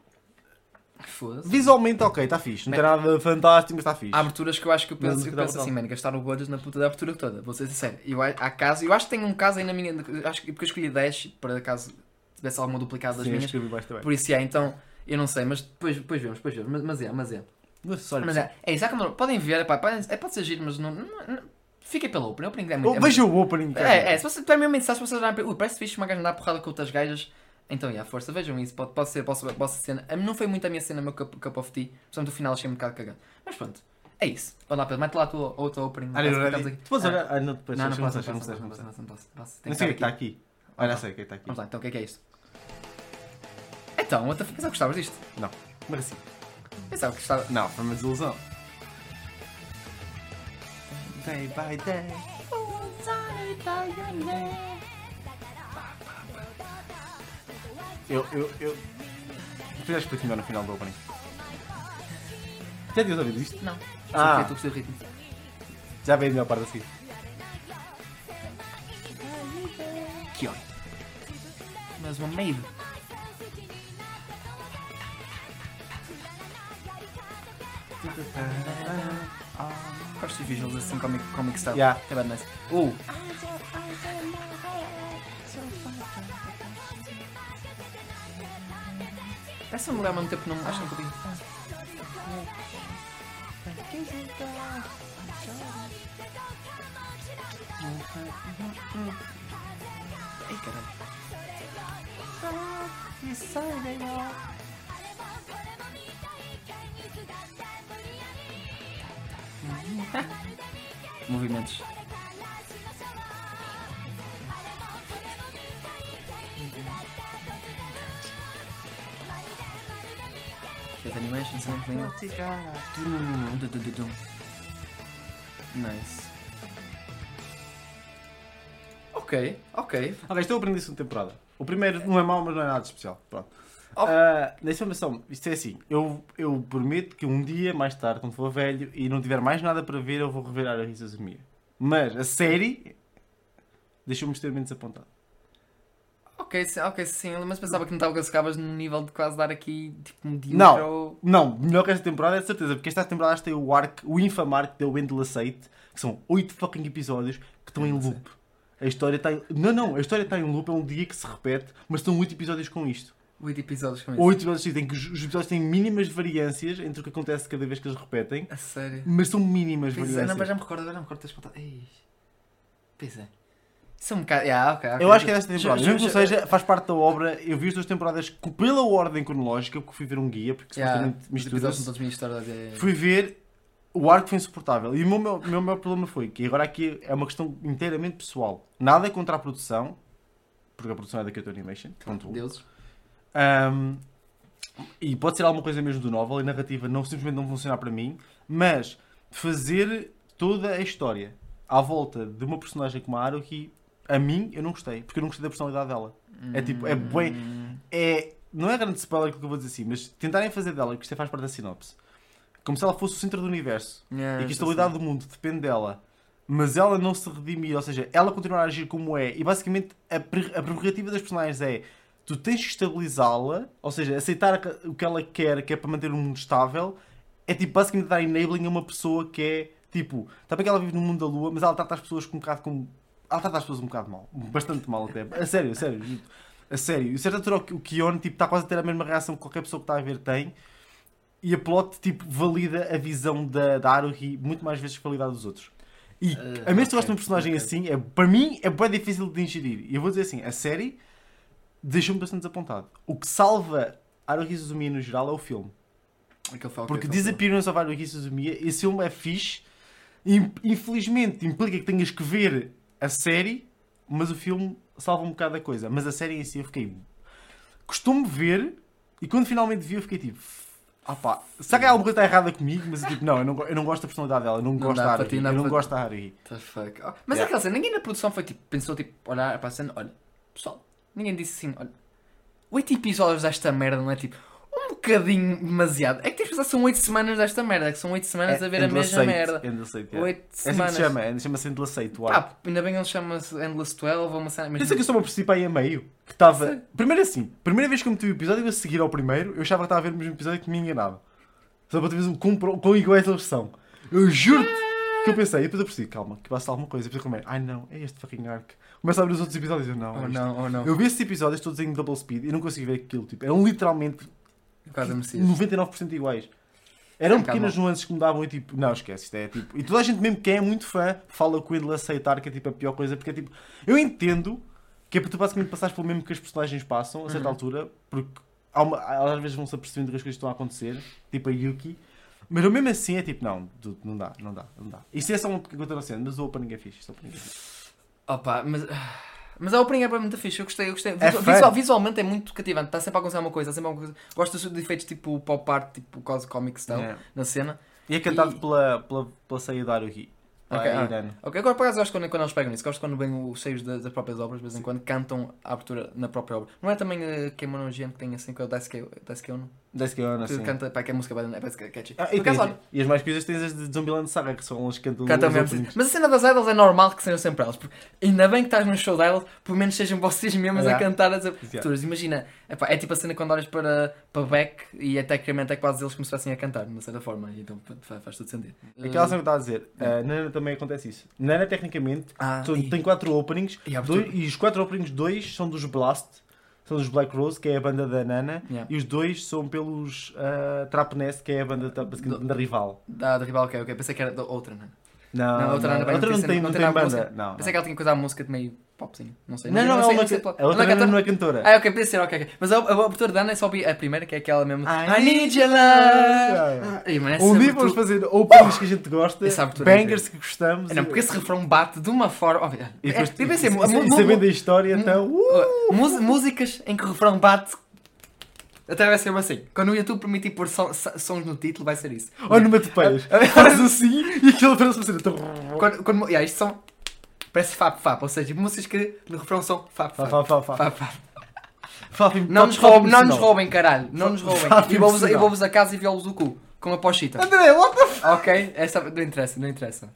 Foda-se. Visualmente, ok, está fixe. Não tem nada fantástico, mas está fixe. Há aberturas que eu acho que eu Mas penso, não eu penso assim, mano, gastaram o budget na puta da abertura toda, vou ser sincero. Eu, a- há casos, eu acho que tem um caso aí na minha. Acho que porque eu escolhi 10 para caso tivesse alguma duplicada das Sim, eu minhas. Por isso é, então, eu não sei, mas depois, depois vemos, depois vemos. Mas, mas é, mas é. É acessório. Mas é, é isso, é como- podem ver, pá, podem, é, pode ser giro, mas não. não, não fiquem pela open, a opening é muito. Oh, é Veja o opening. cara. É, é, se você, para mim, se vocês olharem para. Ui, parece fixe uma gaja andar porrada com outras gajas. Então, yeah, força, vejam isso. Pode, pode ser, posso, posso ser cena. A mim não foi muito a minha cena, o meu cup, cup of tea. Portanto, o final achei um bocado cagado. Mas pronto, é isso. Vai lá, Pedro, mete lá a tua outra opening. Ah, aqui. Tu podes Ah, olhar. Ah, não, depois Não, não não posso, sei, não não posso, não não posso, não que sei o que está aqui. aqui. Olha, sei o que está aqui. Vamos lá, então o que é que é isto? Então, outra já gostavas disto? Mas assim. Pensava que gostava. Não, foi uma desilusão. Day by day. Eu, eu, eu. Tu já expliquei melhor no final do opening. Já tinhas ouvido isto? Não. Ah. Estou a ritmo. Já veio a melhor parte assim. Que ó. Mas uma maid. Gosto de visuals assim, comic, comic style. Yeah. É bad nice. Uh! Essa mulher ao mesmo tempo não acho que não podia. Ai caralho. Movimentos. Get animation, something. Nice. Ok, ok. Ok, estou a aprender a segunda temporada. O primeiro não é mau, mas não é nada especial. Pronto. Oh. Na informação, isto é assim. Eu, eu prometo que um dia, mais tarde, quando for velho e não tiver mais nada para ver, eu vou revelar a Risa Zumia. Mas a série deixou-me extremamente desapontado. Ok, sim, ok, sim, mas pensava que não estava acabas no nível de quase dar aqui tipo um medíocre Não. ou... Não, melhor que esta temporada é de certeza, porque esta temporada tem o arc, o infame arc da Wendell Aceite, que são 8 fucking episódios que estão em loop. A história está em... Não, não, a história está em loop, é um dia que se repete, mas são 8 episódios com isto. Oito episódios com isso. 8 episódios sim, tem que os os episódios têm mínimas variâncias entre o que acontece cada vez que eles repetem, A sério. mas são mínimas Pois é, variâncias. não, mas já me recordo, agora não me recordo teres contado. Pois é. Isso é um bocado. Yeah, ok, ok. Eu acho que é desta temporada. Mesmo que seja, faz parte da obra. Eu vi as duas temporadas pela ordem cronológica, porque fui ver um guia, porque Yeah, supostamente todos histórias. é- Fui ver, o arco foi insuportável. E o meu, meu, meu maior problema foi que agora aqui é uma questão inteiramente pessoal. Nada contra a produção, porque a produção é da Kyoto Animation. Ponto. um. Deuses. Um, e pode ser alguma coisa mesmo do novel, e a narrativa não simplesmente não funcionar para mim, mas fazer toda a história à volta de uma personagem como a Haruhi, a mim eu não gostei, porque eu não gostei da personalidade dela. É tipo, é Hum, É, não é grande spoiler aquilo que eu vou dizer assim, mas tentarem fazer dela, que isto faz parte da sinopse, como se ela fosse o centro do universo yeah, e que a estabilidade sei. do mundo depende dela, mas ela não se redimir, ou seja, ela continuar a agir como é, e basicamente a, pre- a prerrogativa das personagens é tu tens que estabilizá-la, ou seja, aceitar o que ela quer, que é para manter o mundo estável, é tipo basicamente dar enabling a uma pessoa que é tipo, está bem que ela vive no mundo da lua, mas ela trata as pessoas com um bocado como. Ela trata as pessoas um bocado mal, bastante mal até. A sério, a sério. A sério. E certa altura o Kion tipo, está quase a ter a mesma reação que qualquer pessoa que está a ver tem. E a plot tipo, valida a visão da, da Haruhi muito mais vezes que a dos outros. E Ah, a menos que tu ok, gostes de um personagem ok. assim, é, para mim é bem difícil de ingerir. E eu vou dizer assim, a série deixou-me bastante desapontado. O que salva Haruhi Suzumiya no geral é o filme. Aquele foi Porque falei. Disappearance of Haruhi Suzumiya, esse filme é fixe. In- Infelizmente implica que tenhas que ver a série, mas o filme salva um bocado a coisa. Mas a série em si eu fiquei. Costumo ver e quando finalmente vi eu fiquei tipo. Ah pá, será que há alguma coisa que está errada comigo? Mas eu, tipo, não, eu não, eu não gosto da personalidade dela, eu não, Não gosto da Haruhi. Eu não gosto da Haruhi. Mas Yeah. é aquela cena, ninguém na produção foi tipo, pensou tipo, olhar para a cena, olha, pessoal, ninguém disse assim, olha, oito episódios desta merda não é tipo, um bocadinho demasiado. É que tens de pensar, são oito semanas desta merda, é que são oito semanas a ver a mesma merda. Endless Eight, yeah. Oito É assim que semanas. chama, é- chama-se Endless Eight, o arco. Pá, ainda bem ele chama-se Endless 12 ou uma cena. Pensa que eu só me apercebi aí a meio. Que estava. Primeiro assim, primeira vez que eu meti o episódio a seguir ao primeiro, eu achava que estava a ver o mesmo episódio que me enganava. Só para ter visto o quão, iguais eles são. Eu juro-te que eu pensei, e depois eu percebi, calma, que basta alguma coisa. E depois eu comecei, ai não, é este fucking arc. Começa a abrir os outros episódios e eu não. é Ou isto." não, ou não. Eu vi esses episódios todos em double speed e não consegui ver aquilo. Tipo, eram literalmente Quase a Messias. 99% iguais. Eram É pequenas nuances que mudavam e tipo, não esquece, isto é tipo. E toda a gente, mesmo que é muito fã, fala com ele aceitar que é tipo a pior coisa, porque é tipo. Eu entendo que é para tu basicamente passares pelo mesmo que as personagens passam a certa Uhum. altura, porque uma, às vezes vão-se apercebendo que as coisas estão a acontecer, tipo a Yuki. Mas eu mesmo assim é tipo, não, dude, não dá, não dá, não dá. Isso é só um que eu estou a mas o opening é fixe. Este opening é fixe. Opa, mas. Mas a opening é muito fixe, eu gostei, eu gostei. É Visual- visualmente é muito cativante, está sempre a acontecer uma coisa, está sempre a acontecer. Gosto dos de efeitos tipo pop art, tipo quase comic style É. na cena. E é cantado E- pela, pela, pela Seiya da Haruhi. Ok, ah. Agora por acaso gosto quando, quando eles pegam nisso, gosto quando vêm os cheios das, das próprias obras, de vez em quando cantam a abertura na própria obra. Não é também uh, Kemono Gen que tem assim com o Daisuke Daisuke Ono? Ono, Que assim. canta, pá, que a música é parece que é catchy. Ah, Por e, tens- e as mais coisas tens as de Zombieland Saga, que são as que cantam os mesmo. Mas a cena das idols é normal que sejam sempre elas. Porque ainda bem que estás num show de idols, pelo menos sejam vocês mesmas Yeah. a cantar as Yeah. aberturas. Imagina, epá, é tipo a cena quando olhas para, para Beck e até tecnicamente é quase eles como se estivessem a cantar, de uma certa forma. E então faz, faz todo sentido. Aquela cena que eu estava a dizer, Nana também acontece isso. Nana, tecnicamente, ah, tu- e- tem quatro openings, e dois- e os quatro openings, dois são dos Blast, são dos Black Rose, que é a banda da Nana, Yeah. e os dois são pelos uh, Trap Nest, que é a banda da, da rival. Da, da rival, ok, ok. Pensei que era da outra, não é? Não, Não, outra não, Nana a outra não não tem- tem, não não tem tem nada a banda. Não, Pensei não. que ela tinha coisa a música de meio popzinho. Não sei. Não, não, sei, não sei é pela- can- a outra não é cantora? não é cantora. Ah, ok, podia ser, ok, ok. Mas a, a abertura da Ana é só a primeira, que é aquela mesmo. I I need your love! Essa Um dia vamos fazer openings que a gente gosta, é bangers que gostamos. Não, porque esse refrão bate de uma forma. ó, E é, é, sabendo a história, então... uh! uh, músicas em que o refrão bate. Até vai ser assim. Quando o YouTube permitir pôr sons no título, vai ser isso. Olha numa topeias. Faz assim e aquilo parece uma cena. Quando, quando, yeah, isto são. Parece fap fap, ou seja, músicas que no refrão são fap fap. fá, fá. Fap, fap. Fá, fim- Não, nos roubem, não nos roubem, caralho. Não nos roubem. Fap E vou-vos eu vou-vos a casa e violo-vos o cu. Com a pochita. André, what the f... Ok? Essa, não interessa, não interessa.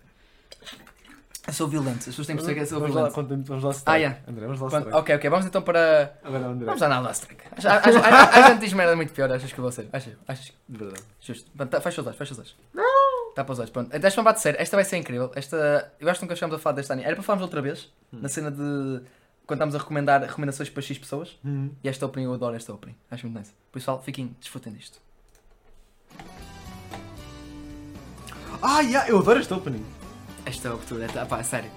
Eu sou violento, as pessoas têm que perceber que eu sou Vamos lá, violento. conta- vamos lá Ah, yeah. André, vamos lá Quando- ok, ok, vamos então para. Agora, André. Vamos lá, Strike. A, a, a, a gente diz merda muito pior, achas que vou ser? Achas? Achas? De verdade. Justo. Tá, Fecha os olhos, fecha os olhos. Tapa os olhos, pronto. Esta bate sério. Esta vai ser incrível. Esta, eu acho que nunca chegamos a falar deste anime. Era para falarmos outra vez, Hum. na cena de. Quando estamos a recomendar recomendações para X pessoas. Hum. E esta opening, eu adoro esta opening. Acho muito nice. Por isso, pessoal, fiquem, desfrutem disto. Ah, yeah, eu adoro este opening. Esta abertura, é, pá, é sério.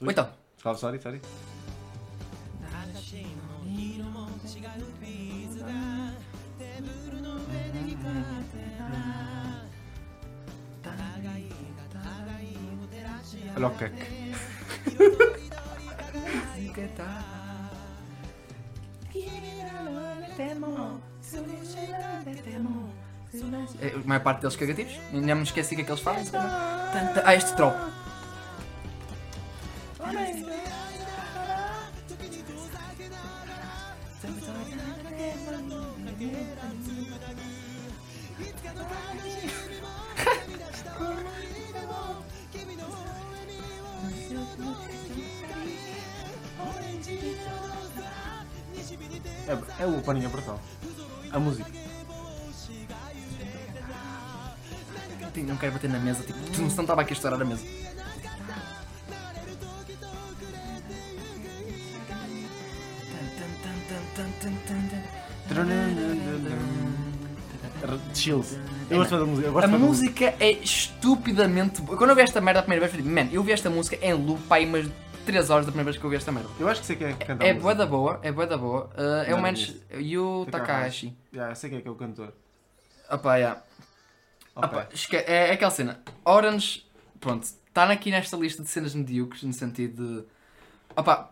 Ou Ui. então, Calma, sorry, sorry. Cake. É, a maior parte deles cagativos. Ainda me esqueci o que é que eles fazem. Tanta- Ah, este drop. É, é o opening brutal. A música. Sim, Não quero bater na mesa, tipo, tu não estava aqui a estourar a mesa. Chills. Eu gosto da música. Eu A gosto da música é estupidamente boa. Quando eu vi esta merda a primeira vez, eu falei, man, eu vi esta música em loop, pá, aí umas 3 horas da primeira vez que eu vi esta merda. Eu acho que sei quem é que canta É a bué música. da boa, é bué da boa. Uh, é o menos. Yu Takahashi. Yeah, eu sei quem é que é o cantor. Opa, yeah. Ok. Opa, é, é aquela cena. Orange, pronto, está aqui nesta lista de cenas medíocres, no sentido de. Opa,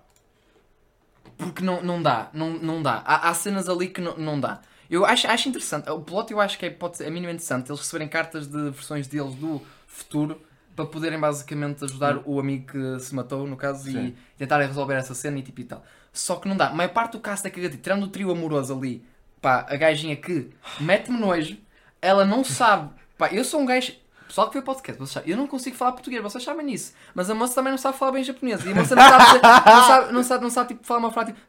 porque não, não dá, não, não dá. Há, há cenas ali que não, não dá. Eu acho, acho interessante, o plot eu acho que é, pode é minimamente interessante, eles receberem cartas de versões deles do futuro para poderem basicamente ajudar o amigo que se matou, no caso, e Sim. tentarem resolver essa cena e tipo e tal. Só que não dá. A maior parte do cast é cagativo. Tirando o trio amoroso ali, pá, a gajinha que mete-me nojo, ela não sabe. Pá, eu sou um gajo. Pessoal que vê o podcast, vocês sabem, eu não consigo falar português, vocês sabem nisso. Mas a moça também não sabe falar bem japonês. E a moça não sabe, dizer- não sabe, não sabe, não sabe tipo, falar uma frase tipo.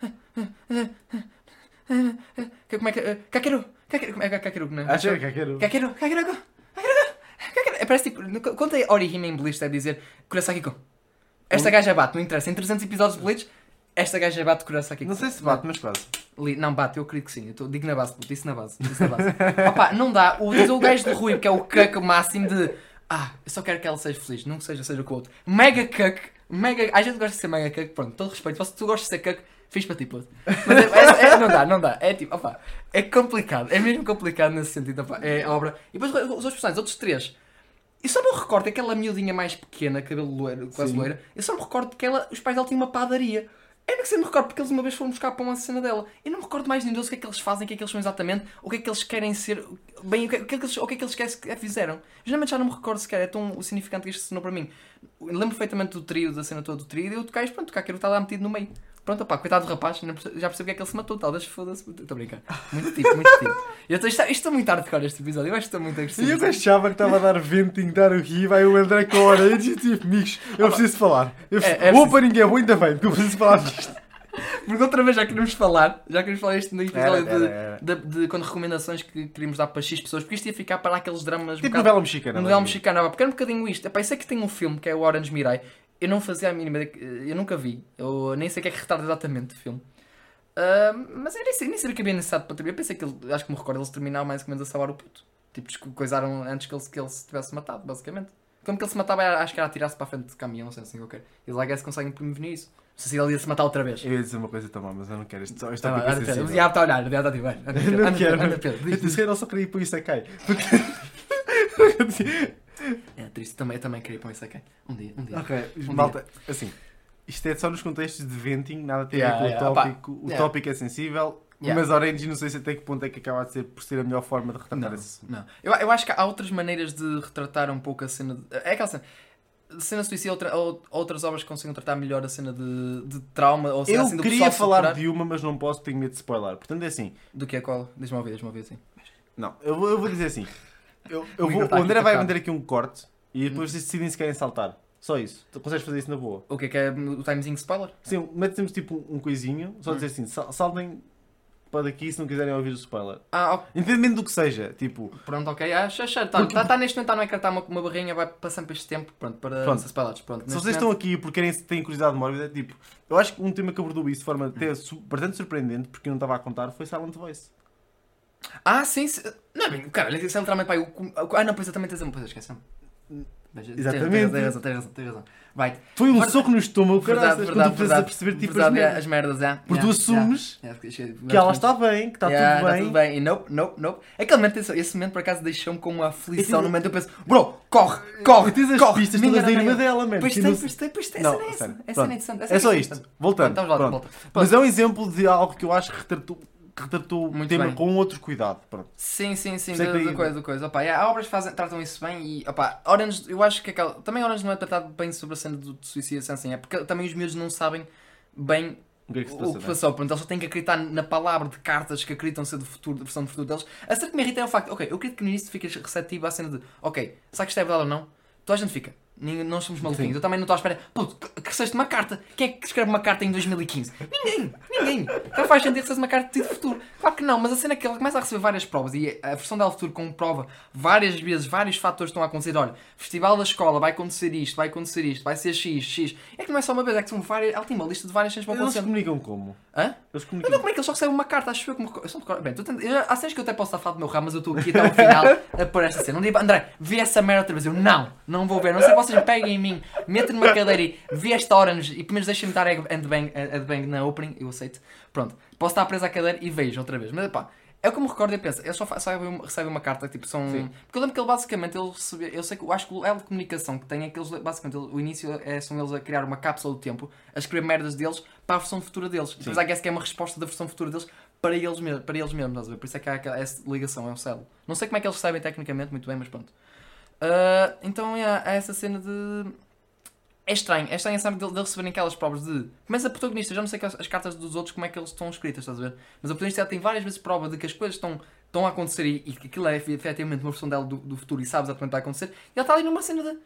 Como é que. Kakeru! Kakeru! Como é que é Kakeru? Não é? Acho que é quero. Kakeru! Kakeru! Kakeru! Kakeru! É, Parece tipo. Conta aí Orihime em Bleach, deve dizer Kurasaki-kun. Esta gaja bate, não interessa. Em 300 episódios de Bleach, esta gaja bate Kurasaki-kun. Não sei se bate, mas quase. Li- Não, bate, eu acredito que sim. Eu tô, digo na base, disse na base. Disse na base. Opa, não dá. O, diz o gajo de Rui, que é o cuck máximo de. Ah, eu só quero que ela seja feliz, não que seja, seja com o outro. Mega cuck. Mega. A gente gosta de ser mega cuck, pronto, todo respeito. Se tu gostas de ser cuck, fiz para ti, puto. Mas é, é- é- não dá, não dá. É tipo, opa, é complicado. É mesmo complicado nesse sentido, opa. É a obra. E depois os outros personagens, outros três. Eu só não recordo que aquela miudinha mais pequena, cabelo loiro, quase Sim. loira, eu só me recordo que ela, os pais dela tinham uma padaria. Eu não sei, me recordo porque eles uma vez foram buscar para uma cena dela. Eu não me recordo mais nenhum deles o que é que eles fazem, o que é que eles são exatamente, o que é que eles querem ser, bem, o que, que é que eles, o que é que eles querem que fizeram. Geralmente já não me recordo sequer, é tão significante que isto se tornou para mim. Eu lembro perfeitamente do trio, da cena toda do trio, e eu toquei, pronto, o Kakeru está lá metido no meio. Pronto, opá, coitado do rapaz, já percebi que é que ele se matou, talvez foda-se. Estou a brincar. Muito tipo, muito tipo. Eu estou, isto, isto está muito hardcore este episódio, eu acho que está muito agressivo. E eu achava que estava a dar venting, dar o ri, vai o André com a hora e diz tipo, amigos, eu preciso falar. Eu, É, é o preciso- opening é ainda bem, porque eu preciso falar disto. Porque outra vez já queríamos falar, já queríamos falar isto no episódio Era, de, era, era. De, de quando recomendações que queríamos dar para X pessoas, porque isto ia ficar para aqueles dramas. um Tipo bocado- novela mexicana. novela mexicana, porque era um bocadinho isto. Epá, eu sei que tem um filme que é o Orange Mirai, eu não fazia a mínima, eu nunca vi, eu nem sei o que é que retrata exatamente o filme. Ah, mas eu nem, sei, nem sabia que havia necessidade para terminar. Eu pensei que ele, acho que me recordo, eles terminaram mais ou menos a salvar o puto. Tipo, coisaram antes que ele, que ele se tivesse matado, basicamente. Como que ele se matava, acho que era atirar-se para a frente de caminhão, não sei assim qualquer. E lá guys conseguem prevenir isso. Não sei se ele ia se matar outra vez. Eu ia dizer uma coisa também, mas eu não quero. Isto, isto Tá é diabo está a olhar, diabo está a Pedro, não quero. Anda, Pedro. Eu só queria ir para o Isekai. É triste, também, eu também queria pôr isso aqui. Um dia, um dia. Ok, Um malta, assim, isto é só nos contextos de venting, nada tem a Yeah, ver com yeah, o tópico. O yeah. tópico é sensível, mas Orange não sei se até que ponto é que acaba de ser por ser a melhor forma de retratar Não, esse não. Eu, eu acho que há outras maneiras de retratar um pouco a cena. De, é aquela cena. Cena de suicídio, outra, ou- outras obras que consigam tratar melhor a cena de, de trauma ou cena Eu assim do queria falar superar- de uma, mas não posso, tenho medo de spoiler. Portanto, é assim. Do que é qual? Deixa-me ouvir, deixa-me ouvir assim. Não, eu vou, eu vou dizer assim. Eu, eu O vou, tá o André vai vender aqui um corte e depois vocês decidem se querem saltar. Só isso. Tu consegues fazer isso na boa. O que é que é o timezinho spoiler? Sim, metemos tipo um, coisinho, só dizer assim, sal- saltem para daqui se não quiserem ouvir o spoiler. Ah, ok. Independentemente do que seja, tipo, Pronto, ok. Ah, já, já. Tá, tá, tá neste momento, está no ecrã, tá uma, uma barrinha, vai passando para este tempo. Pronto, para Pronto. ser spoilers. Pronto, se neste vocês estão momento- aqui porque querem, têm curiosidade mórbida, tipo, eu acho que um tema que abordou isso de forma até su- bastante surpreendente, porque eu não estava a contar, foi Silent Voice. Ah, sim, sim. Não é bem, cara, isso é literalmente pai, o, Ah, não, pois também tens uma coisa, esqueci-me. Exatamente. Tens razão, tens razão, tens razão. Vai. Foi um Verdade- soco no estômago, Verdade, caraças, quando verdade, tu precisas perceber tipo verdade, as é, merdas. as merdas, é. Porque tu assumes que ela está bem, que está tudo bem. tudo bem. E nope, nope, nope. Aquele momento, esse, esse momento por acaso deixou-me com uma aflição no momento. Eu penso, bro, corre, corre. Tens as corre, pistas todas da irmã dela. mano. Pois que tem, não- pois tem, pois tem. Não, essa é essa. Essa pronto. é interessante. essa É só isto. Voltando. Mas é um exemplo de algo que eu acho que retratou, que retratou o Muito tema bem. com outro cuidado. Pronto. Sim, sim, sim, é da, da coisa, da coisa. Opa, yeah, há obras que fazem, tratam isso bem e, opa, Orange, eu acho que aquela, também Orange não é tratado bem sobre a cena do, do suicídio sem assim, é porque também os miúdos não sabem bem O que é que se o que né? passou. Portanto, eles só têm que acreditar na palavra de cartas que acreditam ser do futuro, da versão do futuro deles. A cena que me irrita é o facto, ok, eu acredito que no início ficas receptivo à cena de, ok, será que isto é verdade ou não? Toda a gente fica. Nós somos maluquinhos. Eu também não estou à espera. Puto, recebeste uma carta. Quem é que escreve uma carta em 2015? Ninguém. Ninguém. Então faz sentido receber uma carta de futuro. Claro que não, mas a cena é que ele começa a receber várias provas e a versão dela futuro comprova várias vezes, vários fatores estão a acontecer. Olha, festival da escola, vai acontecer isto, vai acontecer isto, vai ser X, X. É que não é só uma vez, é que são várias. Ela tem uma lista de várias cenas que vão Eles acontecer. comunicam como? Hã? Eles Eu não comunicam. como é que eles só recebem uma carta, acho eu que me. Eu só me. Bem, tu eu já- há cenas que eu até posso estar a falar do meu ramo, mas eu estou aqui até ao final a pôr esta cena. Um dia, André, vê essa merda outra vez. Eu não, não vou ver. Não sei se vocês peguem em mim, metem numa cadeira e vê esta Orange e pelo menos deixem-me dar headbang, headbang na opening, eu aceito. Pronto, posso estar preso à cadeira e vejo outra vez. Mas pá, é o que eu me recordo e penso, eles só, recebem uma- recebem uma carta, tipo, são. Sim. Porque eu lembro que ele basicamente, ele recebia, eu sei que eu acho que o elo de comunicação que tem é que eles, basicamente, ele- o início é, são eles a criar uma cápsula do tempo, a escrever merdas deles para a versão futura deles. Depois há guess que é uma resposta da versão futura deles para eles mesmos, para eles mesmos, estás a ver? Por isso é que há essa ligação, é um celo. Não sei como é que eles recebem tecnicamente, muito bem, mas pronto. Ah, então é, há essa cena de. É estranho, é estranho cena de, de receberem aquelas provas de. Começa a protagonista, já não sei que as, as cartas dos outros como é que eles estão escritas, estás a ver? Mas a protagonista tem várias vezes prova de que as coisas estão, estão a acontecer e, e que aquilo é efetivamente uma versão dela do, do futuro e sabe exatamente o que vai acontecer. E ela está ali numa cena de.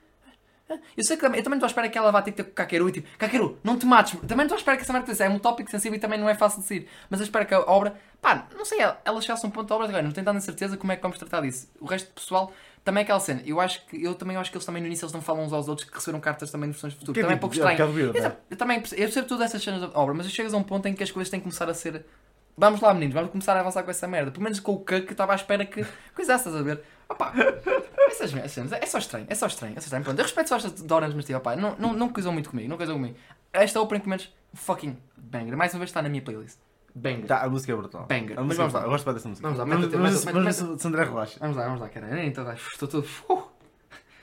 "Ah, Eu sei que também, eu também estou à espera que ela vá ter que ter com o Kakeru e tipo, Kakeru, não te mates. Também estou à espera que essa merda. É um tópico sensível e também não é fácil de decidir. Mas eu espero que a obra, pá, não sei, ela, ela chegasse a um ponto da obra agora, não tenho tanta certeza como é que vamos tratar disso. O resto do pessoal, também é aquela cena. Eu acho que, eu também acho que eles também no início eles não falam uns aos outros que receberam cartas também de versões é também é pouco é estranho. Eu, é? eu também percebo, eu percebo todas essas cenas da obra, mas chegas a um ponto em que as coisas têm que começar a ser. Vamos lá, meninos, vamos começar a avançar com essa merda. Pelo menos com o que que estava à espera que coisasse, estás a ver? Opa, essas cenas, é só estranho, é só estranho, é só estranho. Pronto, eu respeito só estas de Orange, mas tipo, opá, não, não, não coisam muito comigo, não coisam comigo. Esta opening, pelo menos, fucking banger. Mais uma vez está na minha playlist. Banger. Tá, a música é brutal. Banger. A Mas música é vamos lá. Eu gosto dessa música. Vamos lá, Mas- mete- mas- mete- mas- mete- mas- se André relaxa. Vamos lá, vamos lá, cara. Nem Estou estou todo. uh,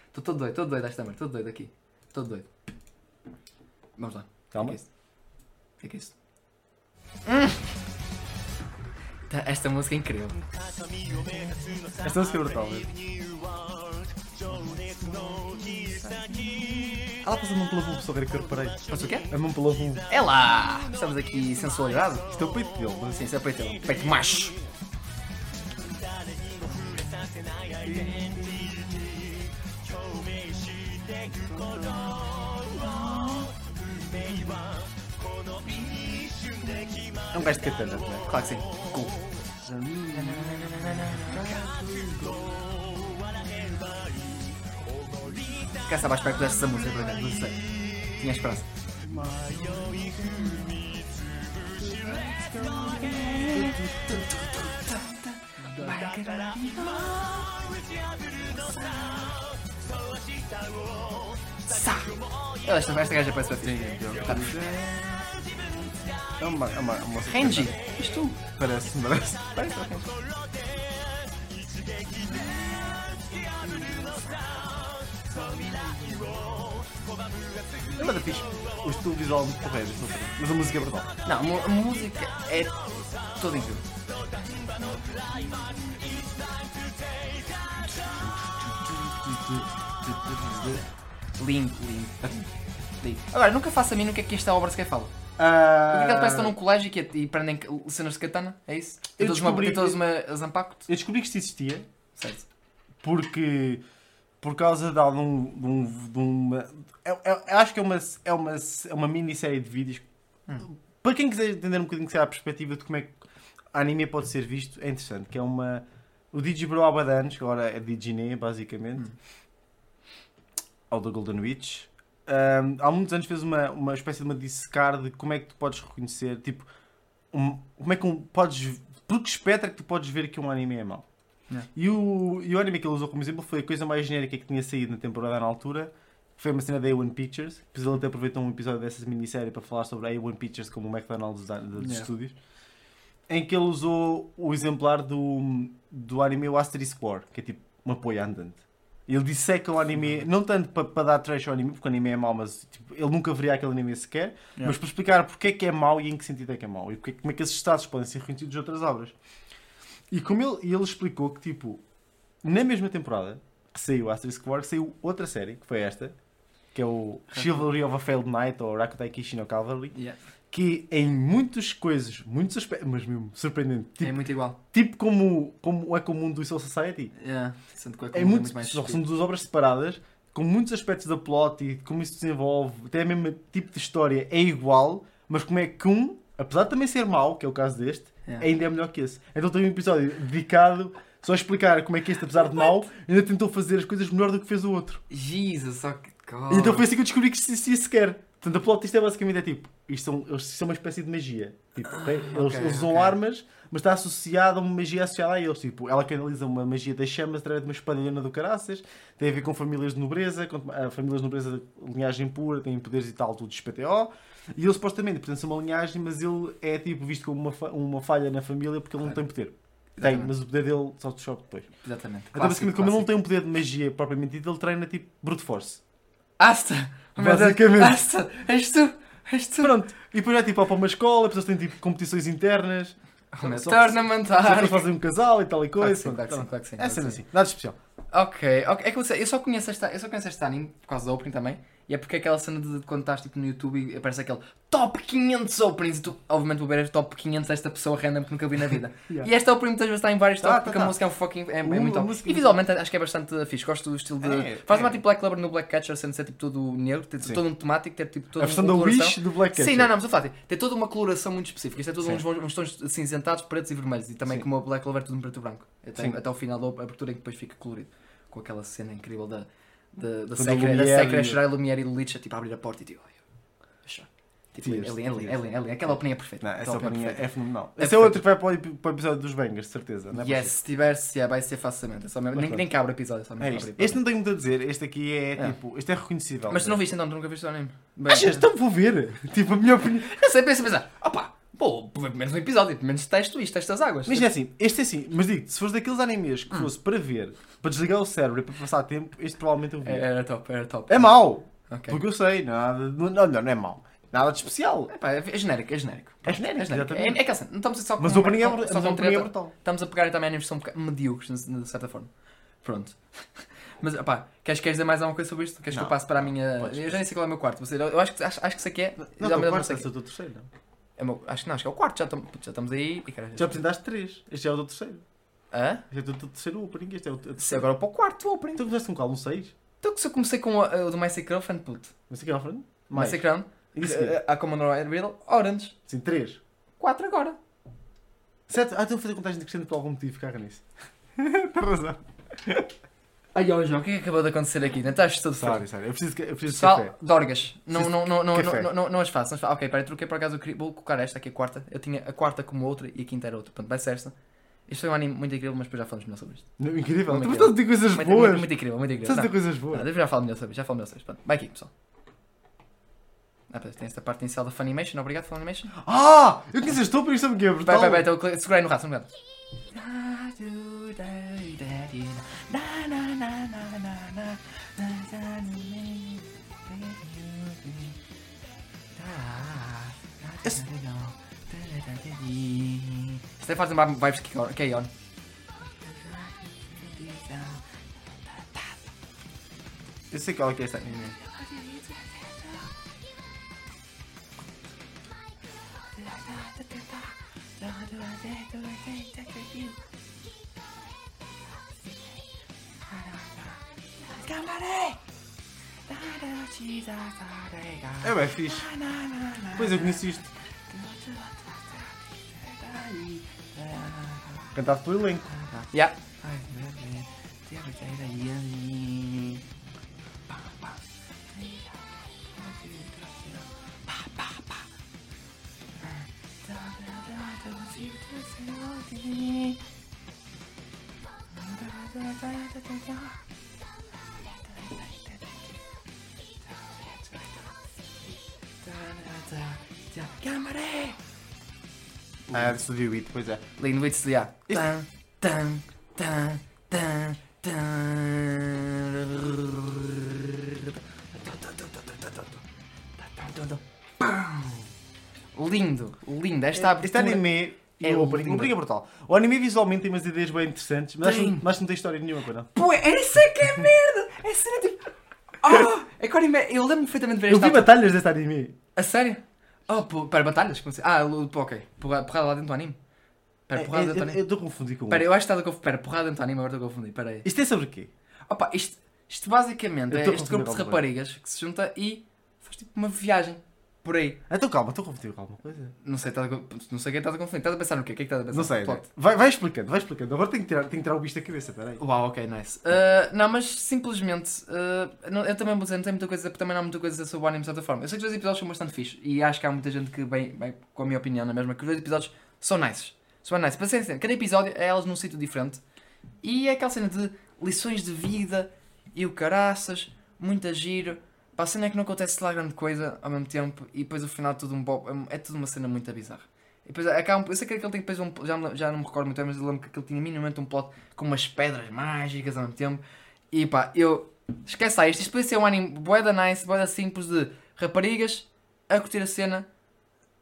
Estou todo doido, todo doido esta merda, todo doido aqui. Todo doido. Vamos lá. Calma. O que é que é isso? Hum. Tá, Esta música é incrível. Esta música é brutal. mesmo. Ela passa a mão pela vulva, só ver que eu reparei. Mas o quê? A mão pela vulva. É lá! Estamos aqui sensualidade? Isto é o peito dele. mas- Sim, isso é peito dele. Peito macho. É um gajo de katana, não é? Claro que sim. Cool. Quem sabe à espera que desse essa música, por exemplo, não sei. Tinha esperança. Sá! Olha, Esta, esta gaja parece bem fixe. Tá. É uma, é uma, é uma Renji, isto tu. Parece, parece. Parece o Renji. É uma fixe. O estilo visual é muito sei. mas a música é brutal. Não, a música é toda incrível. Lindo, lindo. lindo. Agora, nunca faço a mim no que é que esta obra sequer fala. Porque Ah, aquilo parece que estão num colégio que é- e prendem cenas de katana, é isso? Eu todos uma, descobri- todos uma Zampacto? Eu descobri que isto existia Certo. porque por causa de, algum, de, um, de uma. eu- eu- eu acho que é uma, é uma, é uma minissérie de vídeos. Hum. Para quem quiser entender um bocadinho que será a perspectiva de como é que. anime pode ser visto, é interessante, que é uma... O Digibro anos, que agora é Digine, basicamente, Hum. ou da Golden Witch, ahm, há muitos anos fez uma, uma espécie de uma dissecar de como é que tu podes reconhecer, tipo, um- como é que um, podes... Por que espectro é que tu podes ver que um anime é mau? Yeah. E, o, e o anime que ele usou como exemplo foi a coisa mais genérica que tinha saído na temporada na altura, que foi uma cena da A1 Pictures. Depois ele até aproveitou um episódio dessas minissérie para falar sobre a A1 Pictures como o McDonald's da- dos Yeah. estúdios. Em que ele usou o exemplar do, do anime o Asterisk War, que é tipo uma poia andante. Ele disseca o anime, não tanto para, para dar trash ao anime, porque o anime é mau, mas tipo, ele nunca veria aquele anime sequer, Yeah. mas para explicar porque é que é mau e em que sentido é que é mau. E porque, como é que esses estados podem ser reconhecidos de outras obras. E como ele, ele explicou que, tipo, na mesma temporada que saiu Asterisk War, saiu outra série, que foi esta, que é o Chivalry of a Failed Knight, ou Rakutai Kishi no Cavalry, Yeah. que em muitas coisas, muitos aspectos, mas mesmo surpreendente, é tipo, muito igual. tipo como, como é comum do Soul Society, Yeah. É é muito, muito mais são duas obras separadas, com muitos aspectos da plot e como isso se desenvolve, até mesmo tipo de história é igual, mas como é que um, apesar de também ser mau, que é o caso deste, Yeah. ainda é melhor que esse. Então tem um episódio dedicado só a explicar como é que este, apesar de mau, ainda tentou fazer as coisas melhor do que fez o outro. Jesus, só que. E então foi assim que eu descobri que se, se isso quer. Portanto, a plot isto é basicamente é tipo, isto são, eles são uma espécie de magia. Tipo, ok? Eles, ok, eles usam ok. armas, mas está associada a uma magia associada a eles. Tipo, ela canaliza uma magia das chamas através de uma espadalhona do caraças, tem a ver com famílias de nobreza, com, ah, famílias de nobreza de linhagem pura, têm poderes e tal, tudo de SPTO. E ele supostamente pertence a uma linhagem, mas ele é tipo visto como uma, fa- uma falha na família porque ele não tem Claro. poder. Tem, mas o poder dele só te choca depois. Exatamente. Então, basicamente, como ele não tem um poder de magia propriamente dito, ele treina tipo brute force. Asta! Oh. Basicamente. Asta! És tu! És tu! Pronto. E depois é tipo, para uma escola, depois eles têm tipo competições internas, Oh, meu Só- fazem um casal e tal e Claro coisa. sim, claro que sim, claro que sim, É claro sim. assim, nada especial. Ok, ok. É que eu só conheço esta, eu só conheço este anime por causa do opening também. E é porque é aquela cena de quando estás tipo no YouTube e aparece aquele top 500 openings e tu, obviamente, vou ver top 500 desta pessoa random que nunca vi na vida. Yeah. E esta opening muitas vezes está em vários Tá, top tá, porque tá. a música é um fucking. É, é Uh, muito a top. E visualmente acho que é bastante fixe. Gosto do estilo de. É, Faz é. uma tipo Black Clover no Black Catcher, sendo ser tipo todo negro, ter Sim. todo um temático, ter tipo toda A versão uma da. Wish do Black Cat. Sim, não, não, mas eu falo, tem toda uma coloração muito específica. Isto é tudo Sim. uns, uns tons cinzentados, pretos e vermelhos. E também Sim. como o Black Clover, tudo em preto e branco. Até, até o final da abertura em que depois fica colorido. Com aquela cena incrível da, da, da Secra, da Secra e- a chorar e o Lumière e Lich a tipo a abrir a porta e tipo. Tipo, é é é lindo, é lindo. Aquela opinião é perfeita. Não, essa opening é, é fenomenal. É Esse é outro que vai para o, para o episódio dos Bangers, de certeza. Não é Yes, se tivesse, yeah, vai ser facilmente. É só mesmo, nem, nem cabe o episódio, é só É mesmo isto. abrir. Este não tem muito a dizer, este aqui é É. tipo, este é reconhecível. Mas tu não viste então, tu nunca viste o anime? Bem, Achas? Então vou ver. Tipo, a minha opinião. Eu sei, pensa, pensar, opá, pô, pelo menos um episódio, pelo menos texto isto, estas águas. Mas é assim, este é assim, mas digo se fores daqueles animes que fosse para ver, para desligar o cérebro e para passar tempo, este provavelmente eu vi. É, É, Era top, era top. mau! Ok. Porque eu sei, nada. Não, não, não é mau. Nada de especial. Epá, é genérico, é genérico. É genérico, É genérico. É, exatamente. é que assim, não estamos só com Mas o opening é, só mas o com opening é treta. brutal. Estamos a pegar também animes que são um bocado medíocres, de, de certa forma. Pronto. Mas, pá, queres, queres dizer mais alguma coisa sobre isto? Queres que Não. eu passe para a minha... Podes. Eu já nem sei qual é o meu quarto. Você, eu acho que, acho, acho que isso aqui é... Não, já me lembro, quarto, sei que- é o teu terceiro. não? É meu- acho que não, acho que é o quarto. Já, tam- já estamos aí... E, caralho, Já apresentaste três. Este já é o teu terceiro. Hã? Este é o teu terceiro opening. Este é o terceiro. agora para o quarto opening. Tu começaste com qual? Um seis? Então que se eu comecei com a- o do My Secret Fan, puto. É frente? My E de seguida? a Commodore Riddle, Orange. Sim, três. 4 agora. Sete. Ah, estou a fazer contagem decrescente por algum motivo. Caga nisso. Tens razão. Ai, ó, João, o que é que acabou de acontecer aqui? Não estás todo Sorry, sorry. Eu preciso, de- eu preciso de Pessoal, café. Dorgas, não, Preciso não, não, não, café. não, não, não as faço. não as faço. Ok, peraí, troquei por acaso, eu queria- vou colocar esta aqui, a quarta. Eu tinha a quarta como outra e a quinta era outra. Portanto, vai ser esta. Isto foi um anime muito incrível, mas depois já falamos melhor sobre isto. Não, Incrível. Muito Tu estás a dizer coisas Muito, boas. muito, muito incrível, muito incrível. Estás a Não, dizer coisas boas. não, depois já falo melhor sobre isto, já falo melhor sobre isto. Pronto, vai aqui, pessoal. Ah, pois, tem esta parte inicial da Funimation, obrigado Funimation. Ah! Eu conheço este opening, sabe o que é Vai, brutal? vai, vai, então cli- segura aí no rato, um bocado. Esse- Isto é faz lembrar vibes que K-On. Eu sei qual é que é este anime. É bem fixe. Pois eu conheci isto. Cantado pelo elenco. Yeah. Camaré! Ah, de Studio Beat, pois é. Lindo Beats, yeah. Isto- Tan, tan, tan, tan, tan. Lindo, lindo. Esta Este abertura... anime é é o opening, o é brutal. O anime visualmente tem umas ideias bem interessantes, mas acho, mas não tem história nenhuma, não. Pô, essa é que é merda! Essa era tipo... Oh, é que o anime... Eu lembro perfeitamente de ver Eu esta... vi batalhas deste anime. A sério? Oh, pô, pera, batalhas? Ah, pô, ok. Porra- Porrada lá dentro do anime? Pera, porrada É, dentro do Eu anime? estou a confundir com o Pera, eu acho que estás a confundir. Pera, porrada dentro do anime, agora estou a confundir. Pera aí. Isto é sobre o quê? Opa, isto, isto basicamente Eu é este grupo de raparigas que se junta e faz tipo uma viagem por aí. Então calma, estou a confundir com alguma coisa. Não sei, estás a, con- não sei o que estás a confundir. Estás a pensar no quê? O que é que estás a pensar? Não sei. Plot. né? Vai, vai explicando, vai explicando. Agora tenho que tirar, tenho que tirar o bicho da cabeça, peraí. Uau, ok, nice. Uh, não, mas simplesmente, uh, não- eu também vou dizer, não tenho muita coisa, porque também não há muita coisa sobre o anime de certa forma. Eu sei que os dois episódios são bastante fixos e acho que há muita gente que vem, vem com a minha opinião na mesma, que os dois episódios são nice. São nice. Para ser sincero, cada episódio é elas num sítio diferente e é aquela cena de lições de vida e o caraças, muita giro. Pá, a cena é que não acontece lá grande coisa ao mesmo tempo e depois o final é tudo um bo... é tudo uma cena muito bizarra. E depois acaba, eu sei que aquele tem depois um, já, já não me recordo muito bem, mas eu lembro que aquele tinha minimamente um plot com umas pedras mágicas ao mesmo tempo. E pá, eu. Esquece lá, isto, isto podia ser um anime boeda nice, boeda simples de raparigas a curtir a cena,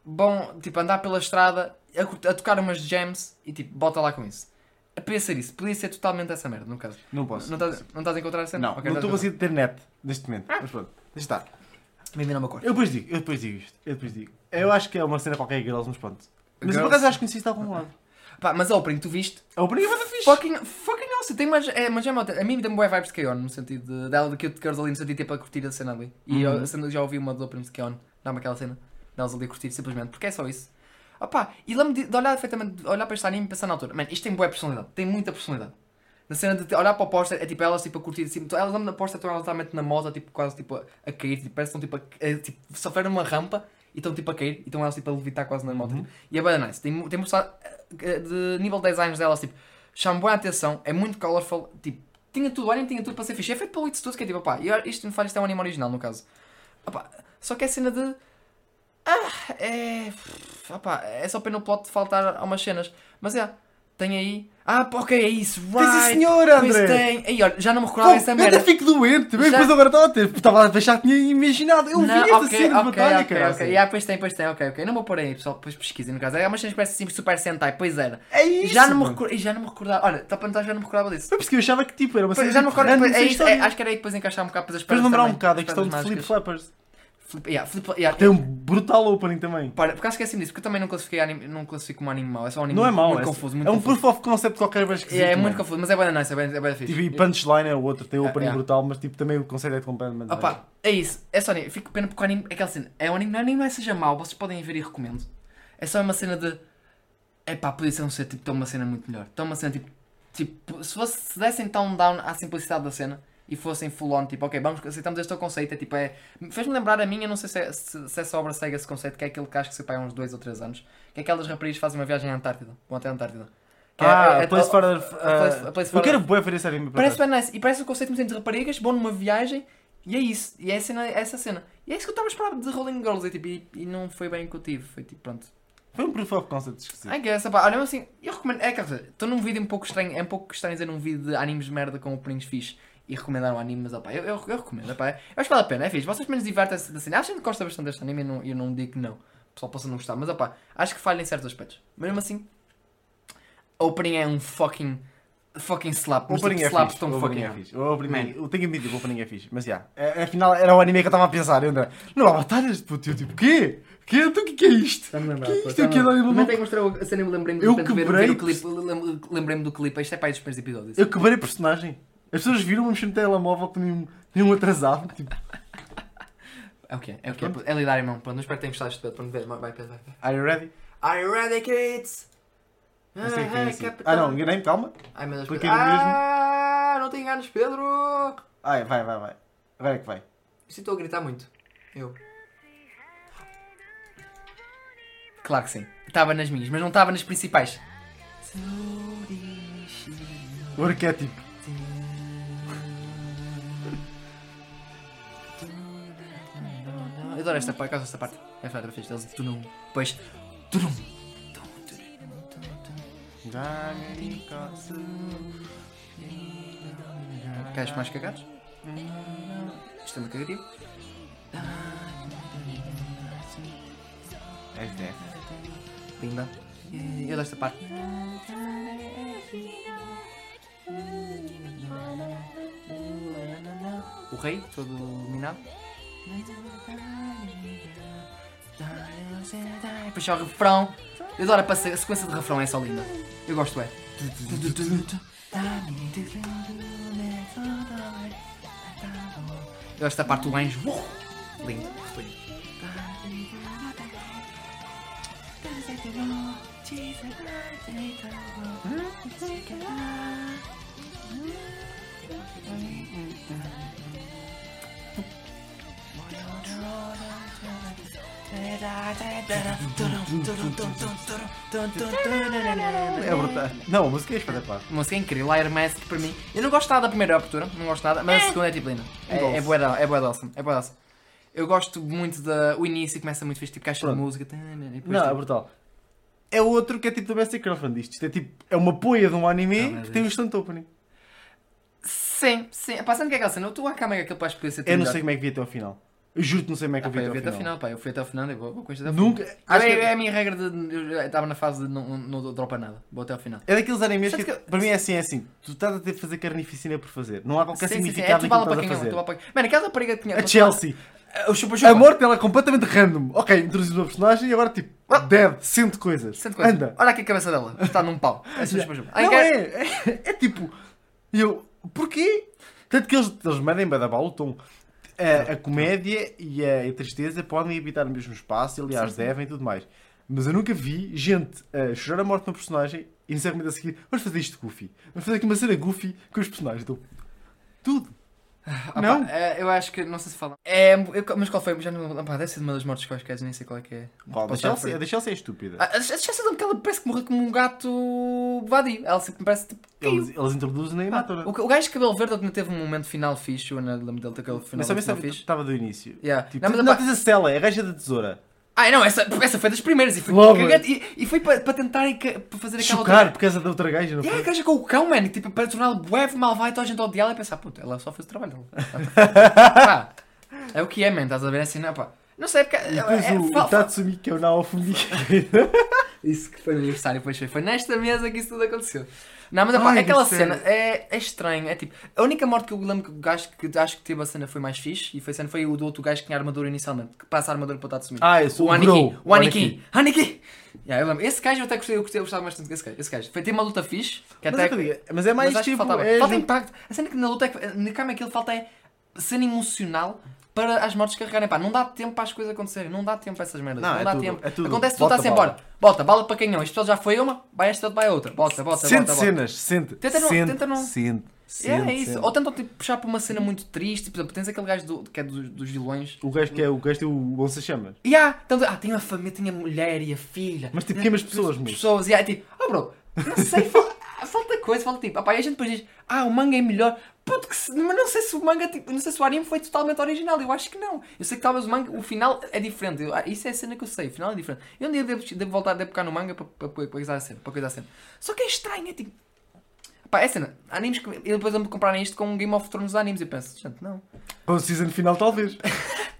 bom, tipo, andar pela estrada, a, a tocar umas jams e tipo, bota lá com isso. Podia ser isso, podia ser totalmente essa merda, no caso. Não posso. Não estás, não estás a encontrar a cena? Não, Ok, não estou a conseguindo ter net neste momento. Mas pronto, estar. Bem-vindo ao meu corpo. Eu depois digo, eu depois digo isto. Eu depois digo. Eu acho que é uma cena qualquer girls, mas pronto. Mas Girls? por acaso acho que conheci isto de algum lado. Pá, mas a opening, tu viste? A opening é muito fixe. Fucking, fucking awesome. Tem mais, é, mas é uma, a mim dá-me boas vibes de Keon, no sentido de, dela de Cute Girls ali, no sentido tipo a curtir a cena ali. E Uhum. eu, a cena- já ouvi uma do opening de Keon, dá-me aquela cena, delas ali a curtir simplesmente, porque é só isso. Opá, e lembro de, de olhar perfeitamente, de olhar para este anime e pensar na altura, mano, isto tem boa personalidade, tem muita personalidade. Na cena de olhar para o póster, é tipo elas tipo a curtir assim, elas andam na póster, estão elas literalmente na moto, tipo quase tipo a, a cair, tipo, parece que estão tipo a, a, tipo, sofreram uma rampa e estão tipo a cair e estão elas tipo a levitar quase na moto. Uhum. E é bem nice, tem, tem mostrado eh, de nível de designs delas, tipo, chama boa atenção, é muito colorful, tipo, tinha tudo, o anime tinha tudo para ser fixe. É feito pelo It Studios, que é tipo, pá, isto não faz, isto é um anime original no caso. Opá, só que é cena de. Ah, é. Opá, é só pena o plot de faltar algumas cenas. Mas é, tem aí. Ah, ok, é isso, Tem right. sim, senhor, Pois André. tem. Aí, olha, já não me recordava dessa eu merda. até fico doente, Já- depois agora estava a ter. Estava a deixar que tinha imaginado. Eu vi Não, esta ok, cena de ok, batalha, ok, cara. ok. Yeah, pois tem, pois tem, ok, ok. Não vou pôr aí, pessoal, depois pesquisem no caso. É cenas que parecem assim, super Sentai, pois era. É isso. já, não me recor... e já não me recordava. Olha, está a perguntar, já não me recordava disso. Foi porque eu achava que tipo era uma Pois, cena já não me recordo. random É é, acho que era aí depois encaixar um bocado para as pedras lembrar um bocado a questão de Flip. Flappers. Flip, yeah, flip, yeah, Tem um brutal opening também. Para, por acaso esqueci-me disso, porque eu também não classifiquei anime, não classifico como anime mau, é só um anime Não é mau, muito é, confuso, muito é um proof of concept qualquer vez esquisito. É, é muito mano. confuso, mas é bem nice, é bem, é bem fixe. Tipo, e Punchline é o outro, tem o Ah, opening yeah. brutal, mas tipo, também o conceito é completamente. Opa, é isso, é só anime, fico pena porque o anime, é aquela cena, é um anime, não é anime não é seja mau, vocês podem ver e recomendo. É só uma cena de, é pá, podia ser um ser, tipo, tão uma cena muito melhor, tão uma cena tipo, tipo, se, fosse, se dessem tão down à simplicidade da cena e fossem full on, tipo, ok, vamos, aceitamos este conceito, é tipo, é, fez-me lembrar a minha, não sei se, é, se, se essa obra segue esse conceito, que é aquele que acho que se pai há uns 2 ou 3 anos, que é aquelas raparigas fazem uma viagem à Antártida, vão até a Antártida. Que é- Ah, é- é- a Place for... a Place- a Place Eu quero bué ver esse anime. Parece bem nice. E parece um conceito muito de raparigas, bom numa viagem. E é isso. E é a cena, é essa cena. E é isso que eu estava a esperar de Rolling Girls. E, tipo, e, e não foi bem o que eu tive. Foi tipo, pronto. Foi um proof of concept esquisito. I guess, pá, olha, mas assim, eu recomendo. É, quer dizer, estou num vídeo um pouco estranho. É um pouco estranho dizer num vídeo de animes de merda com openings fixe e recomendar um anime, mas opá, eu, eu, eu recomendo. Opá, eu acho que vale a pena, é fixe. Vocês menos divertem-se da cena. Acho que gosta bastante deste anime e eu não, eu não digo que não. O pessoal possa não gostar, mas opá, acho que falha em certos aspectos. Mesmo assim, a opening é um fucking. fucking slap. O Mas opening tipo, é slaps fixe. tão O opening fucking é fixe. O opening, eu tenho que admitir que o opening é fixe. Mas já, é- afinal era o anime que eu estava a pensar. Eu ainda, não há batalhas, puto. Eu tipo, quê? Quê? Então o que que é isto? Lembrar. Que pô, isto aqui está-me a é lembrar. da- Também tenho que mostrar a cena e me lembrei-me Eu de repente ver, quebrei- ver o clipe. lem- Lembrei-me do clipe. Isto é para aí dos primeiros episódios. Eu quebrei a personagem. As pessoas viram mexer no telemóvel que tinham, tinham atrasado. Tipo, É o quê? É o quê? É lidar, irmão. Pronto, não espero que tenham gostado deste pedo. Pronto, vai, vai, vai, vai. are you ready? Are you ready, kids? Não sei quem é assim. capitão. Ah não, enganei-me, calma. Ai meu Deus, Cliquei Pedro. Ah, não te enganes, Pedro! Ai, vai, vai, vai. Agora é que vai. Se estou a gritar muito. Eu. Claro que sim. Estava nas minhas, mas não estava nas principais. O arquétipo. Eu adoro esta parte, esta parte. É. Eles tu não. Depois. Tu não. Queres mais cagados? Isto é uma cagativa. És dez. Linda. E eu desta parte. O rei, todo iluminado. Só o refrão. Eu adoro a, sequência de refrão, é só linda. Eu gosto, é. Eu gosto da parte do anjo. Uh, lindo. É brutal. Não, a música é espetacular. A música é incrível, Air Mask para mim. Eu não gosto nada da primeira abertura, não gosto nada, mas a segunda é tipo linda. É, é da- é de awesome, é de awesome. Eu gosto muito da. O início começa muito fixe, tipo caixa Pronto. de música. Não, é tipo, brutal. É outro que é tipo Domestic Girlfriend. Isto é tipo, é uma poia de um anime Não, que tem um instant opening. Sim, sim. Pá, sabe o que é aquela cena? Eu estou a cama que pai podia ser Eu não melhor. sei como é que vi até ao final. Eu juro que não sei como é que Ah, eu vi eu vi até até ao final. pá. Eu fui até o final, eu vou, vou coisa até ao Nunca. final. Acho é, que é a minha regra de. Eu estava na fase de não, não, dropa nada. Vou até ao final. é daqueles animes que, que para mim é assim, é assim. Tu estás a ter de fazer carnificina por fazer. Não há qualquer Sim, sim, sim. É significado tu estás a é. fazer. para quem- Mano, aquela rapariga que tinha. A Chelsea. O chupa chupa. A morte ela é completamente random. Ok, introduzimos uma personagem e agora tipo, dead, sente coisas. Sente coisa. Anda. Olha aqui a cabeça dela. Está num pau. É chupa chupa. Não é, é, é tipo, e eu, porquê? Tanto que eles, eles medem bem da bala o tom. A, a comédia e a, a tristeza podem habitar no mesmo espaço, e, aliás, devem e tudo mais. Mas eu nunca vi gente chorar a morte de um personagem e necessariamente a seguir, vamos fazer isto goofy. Vamos fazer aqui uma cena goofy com os personagens. Então, tudo. Ah, Não? é, eu acho que, não sei se fala. É, eu- mas qual foi? Já não, pá, deve ser de uma das mortes quaisquer, nem sei qual é que é. Qual? Deixa ela ser- deixa ela ser estúpida. Ah, a chance que ela parece que morreu como um gato vadio. Ela sempre parece tipo. Eles, eles introduzem Pá, matam o, o gajo de cabelo verde também teve um momento final fixe. Eu não lembro dele ter aquele final, Mas também estava do início. Yeah. Tipo, Não, não, mas, pá, tens a Cela, é a gaja da tesoura. Ah, não, essa, essa foi das primeiras e foi, Logo. cagante, e, e foi para, tentar para fazer aquela Chocar por causa da outra gaja, não outra. É, foi? a gaja com o cão, mano, tipo, para torná-lo bué, malvado e toda a gente odiá-la e pensar, puta, ela só fez o trabalho dela. É o que é, man, estás a ver assim, não, pá. Não sei, porque. E depois é, o, fa- o Tatsumi, que é o Naofumi. Isso que foi no aniversário, pois foi. Foi nesta mesa que isso tudo aconteceu. Não, mas opá, Ai, aquela que sério. cena é, é estranho. É tipo, a única morte que eu lembro que o gajo que acho que teve a cena foi mais fixe e foi, a cena, foi o do outro gajo que tinha armadura inicialmente, que passa a armadura para o Tatsumi. Ah, esse, o o Aniki. O Aniki. Aniki! Yeah, eu lembro. Esse gajo eu até gostei, eu gostei, eu gostava bastante desse gajo. Esse gajo. Foi ter uma luta fixe, que Mas, até. é mas é mais mas tipo. faltava. é falta impacto. A cena que na luta é que. Na cama aquilo falta é cena emocional para as mortes carregarem. Pá, não dá tempo para as coisas acontecerem. Não dá tempo para essas merdas. Não, Não, é dá tudo- tempo. é tudo. Acontece tudo, Bota bala. embora. Bota, bala para canhão. Isto já foi uma, vai esta, vai outra. Bota, bota, Sente bota. bota. cenas, sente. Tenta não- sente, tenta não- Sente, É, é isso. sente. Ou tentam tipo, puxar para uma cena muito triste. Por exemplo, tens aquele gajo do, que é dos, dos vilões. O gajo que é o gajo o lança-chamas. E há, tanto, ah, tem a família, tem a mulher e a filha. Mas tipo, queimas pessoas, moço. pessoas. E tipo, oh bro, não sei, falta, falta coisa, falta tipo. Ah, pá, e a gente depois diz, ah, o manga é melhor. Puto, que se, mas não sei se o manga, tipo, não sei se o anime foi totalmente original. Eu acho que não. Eu sei que talvez o manga, o final é diferente. Eu- ah, isso é a cena que eu sei, o final é diferente. Eu um dia devo, devo voltar, devo pegar no manga para, coisar a cena, para coisar a cena. Só que é estranho, é tipo. Pá, é cena, animes que. E depois vão-me comprarem isto com Game of Thrones animes. Eu penso, gente, não. Com o season final, talvez.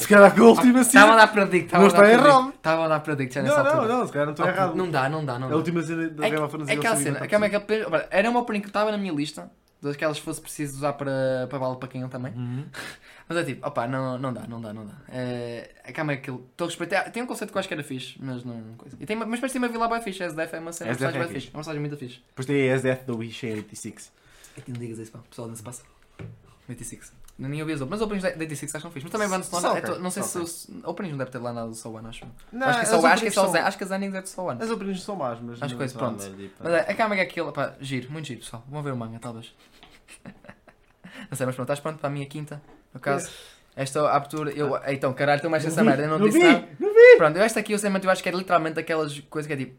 Se calhar com a última Estava a dar predict, Não estava a dar está errado. Estava a dar predict já nessa Não, não, altura. não, se calhar não estou Oh, errado. Não dá, não dá, não A dá. última cena da É, of Thrones é aquela cena, que aquela, aquela, olha, era uma opening que estava na minha lista, daquelas que fosse preciso usar para, para bala para quem também. Uhum. Mas é tipo, opá, não, não dá, não dá, não dá. É, a câmera é aquilo, estou a respeitar. Tem um conceito que eu acho que era fixe, mas não. Coisa. E tem, uma- mas tem uma vila bem fixe, a SDF é uma cena, SDF é fixe. fixe, uma personagem muito fixe. Depois tem a SDF da Wish em 86. É que não digas isso, pá, o pessoal não se passa. 86. Nem ouvi as openings. Mas openings da 86 acho que não fiz. Mas também banda sonora. É to- não sei se. o- Openings não deve ter lá nada do So One, acho. Não, acho que é só, acho que é são- Zen- acho que as endings é de So One. As openings são más, mas. Acho que isso, pronto. Mas é, a câmera é aquilo, pá, giro, muito giro, pessoal. Vão ver o manga, talvez. não sei, mas pronto, estás pronto para a minha quinta, no caso. Esta abertura, eu. Então, caralho, tu mexes essa merda, eu não, não disse vi, nada. não vi. Pronto, esta aqui, eu sei, mas eu acho que é literalmente aquelas coisas que é tipo.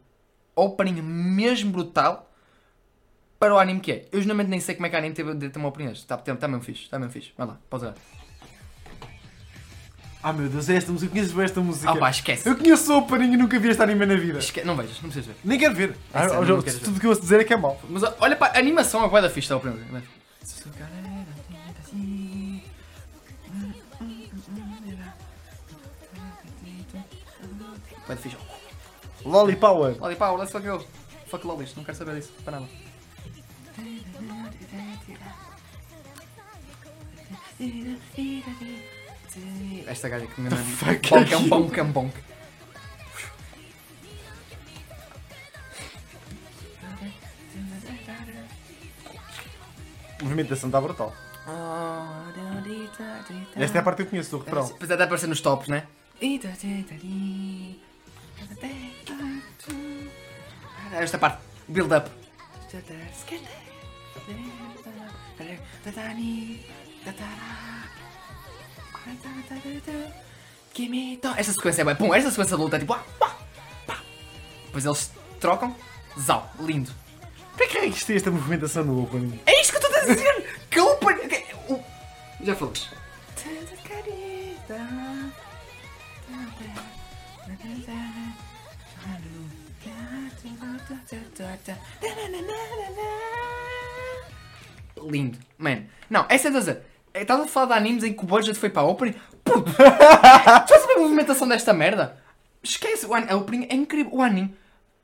Opening mesmo brutal para o anime que é. Eu geralmente nem sei como é que o anime teve de ter uma opening. Está tá, tá mesmo fixe, está mesmo fixe. Vai lá, pode olhar. Ah meu Deus, é esta música. Eu conheço bem esta música. Ah pá, esquece. Eu conheço o opening e nunca vi este anime na vida. Esque- Não vejas, não precisas ver. Nem quero ver. Ah, sério, não queres ver. tudo o que eu ouço dizer é que é mau. Mas olha para a animação, é bué da fixe, está o primeiro. Bué da fixe. Lolly Power. Lolly Power, let's fuck go. Fuck lollies, não quero saber disso, para nada. Esta gaja que me fuck Bonk, é é um bonk, é um bonk. A movimentação está brutal. Esta é a parte que eu conheço do refrão. Depois até aparecer nos tops, né? Esta parte, build up. Esta sequência é bem. Pum, esta sequência de luta é tipo. uá, uá, pá. Depois eles trocam. Zau, lindo. Porquê que registrei esta movimentação no opening? É isto que eu estou a dizer! Que open. que- o- Já falamos. Lindo. Man. Não, essa é a dizer. Estás a falar de animes em que o budget foi para a opening? Estás a ver a movimentação desta merda? Esquece, o a opening é incrível. O anime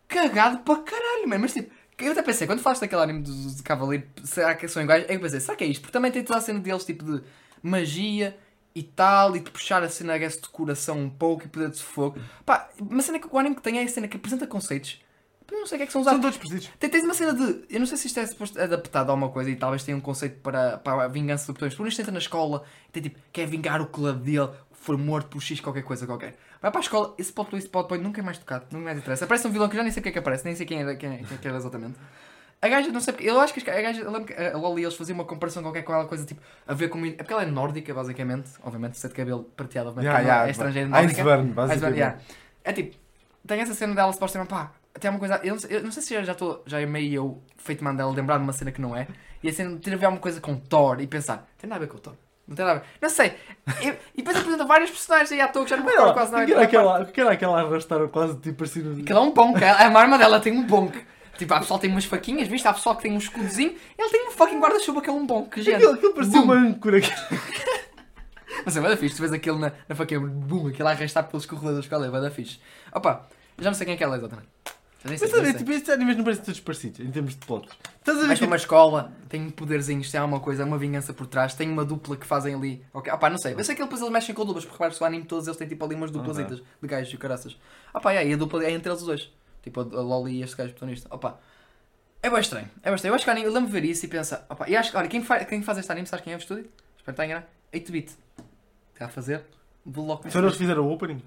cagado para caralho, man. Mas tipo, eu até pensei, quando falaste daquele anime do, do Cavaleiro, será que são iguais? Eu pensei, será que é isto? Porque também tem toda a cena deles, tipo de magia e tal, e de puxar a cena guess, de coração um pouco e poder de fogo. Pá, uma cena que o anime que tem é a cena que apresenta conceitos. Eu não sei o que é que são São usados. todos. Tem- Tens uma cena de. Eu não sei se isto é suposto adaptado a alguma coisa e talvez tenha um conceito para, para a vingança do botões. Por isto entra na escola e tem tipo, quer vingar o clube dele, foi morto por X qualquer coisa qualquer. Vai para a escola, esse plot twist, plot point nunca é mais tocado, nunca mais interessa. Aparece um vilão que eu já nem sei o que é que aparece, nem sei quem é, quem é, quem é exatamente. A gaja, não sei porque, eu acho que a gaja, eu lembro que a Loli eles faziam uma comparação qualquer com ela, coisa tipo, a ver com. É porque ela é nórdica, basicamente, obviamente, ser de cabelo prateado, mas Yeah, ela yeah, é estrangeira. Iceburn, basicamente. yeah. É tipo, tem essa cena dela supostamente, pá, tem uma coisa. Eu não sei, eu não sei se já- já estou, já é meio eu feito mandela lembrar de uma cena que não é. E a cena ter a ver alguma coisa com Thor e pensar, tem nada a ver com o Thor. Não tem nada a ver. Não sei. E, e depois apresenta vários personagens aí à toa que já não me recordo quase nada. que era aquela, que era aquela arrastar quase tipo assim. Aquilo é um bonk. A a arma dela tem um bonk. Tipo, a pessoa tem umas faquinhas, viste? Há pessoal que tem um escudozinho. Ele tem um fucking guarda-chuva que é um bonk. Gente. Aquilo, aquilo parecia uma âncora. Mas é bada fixe, tu vês aquilo na, na faquinha, bum, aquilo a arrastar pelos corredores escola, é bada fixe. Opa, já não sei quem é que ela é exatamente. Sei, Mas sei. tipo, estes animes não parecem todos parecidos em termos de plotos. Estás a ver? Para Tipo, uma escola, tem poderzinhos, tem alguma coisa, uma vingança por trás, tem uma dupla que fazem ali. Ok, opá, não sei. Eu sei que depois eles mexem com duplas, porque repare-se o anime todos eles têm tipo ali umas duplasitas de gajos e caraças. Opá, yeah, e a dupla é entre eles os dois. Tipo a Loli e este gajo protagonista. Opá. É bem estranho, é bem estranho. Eu acho que o anime, eu lembro ver isso e pensar, opá, e acho que, olha, quem faz, quem faz este anime, sabes quem é o estúdio? Espero que tenha 8-bit. Está a fazer? Vou logo Foram eles fizeram o opening?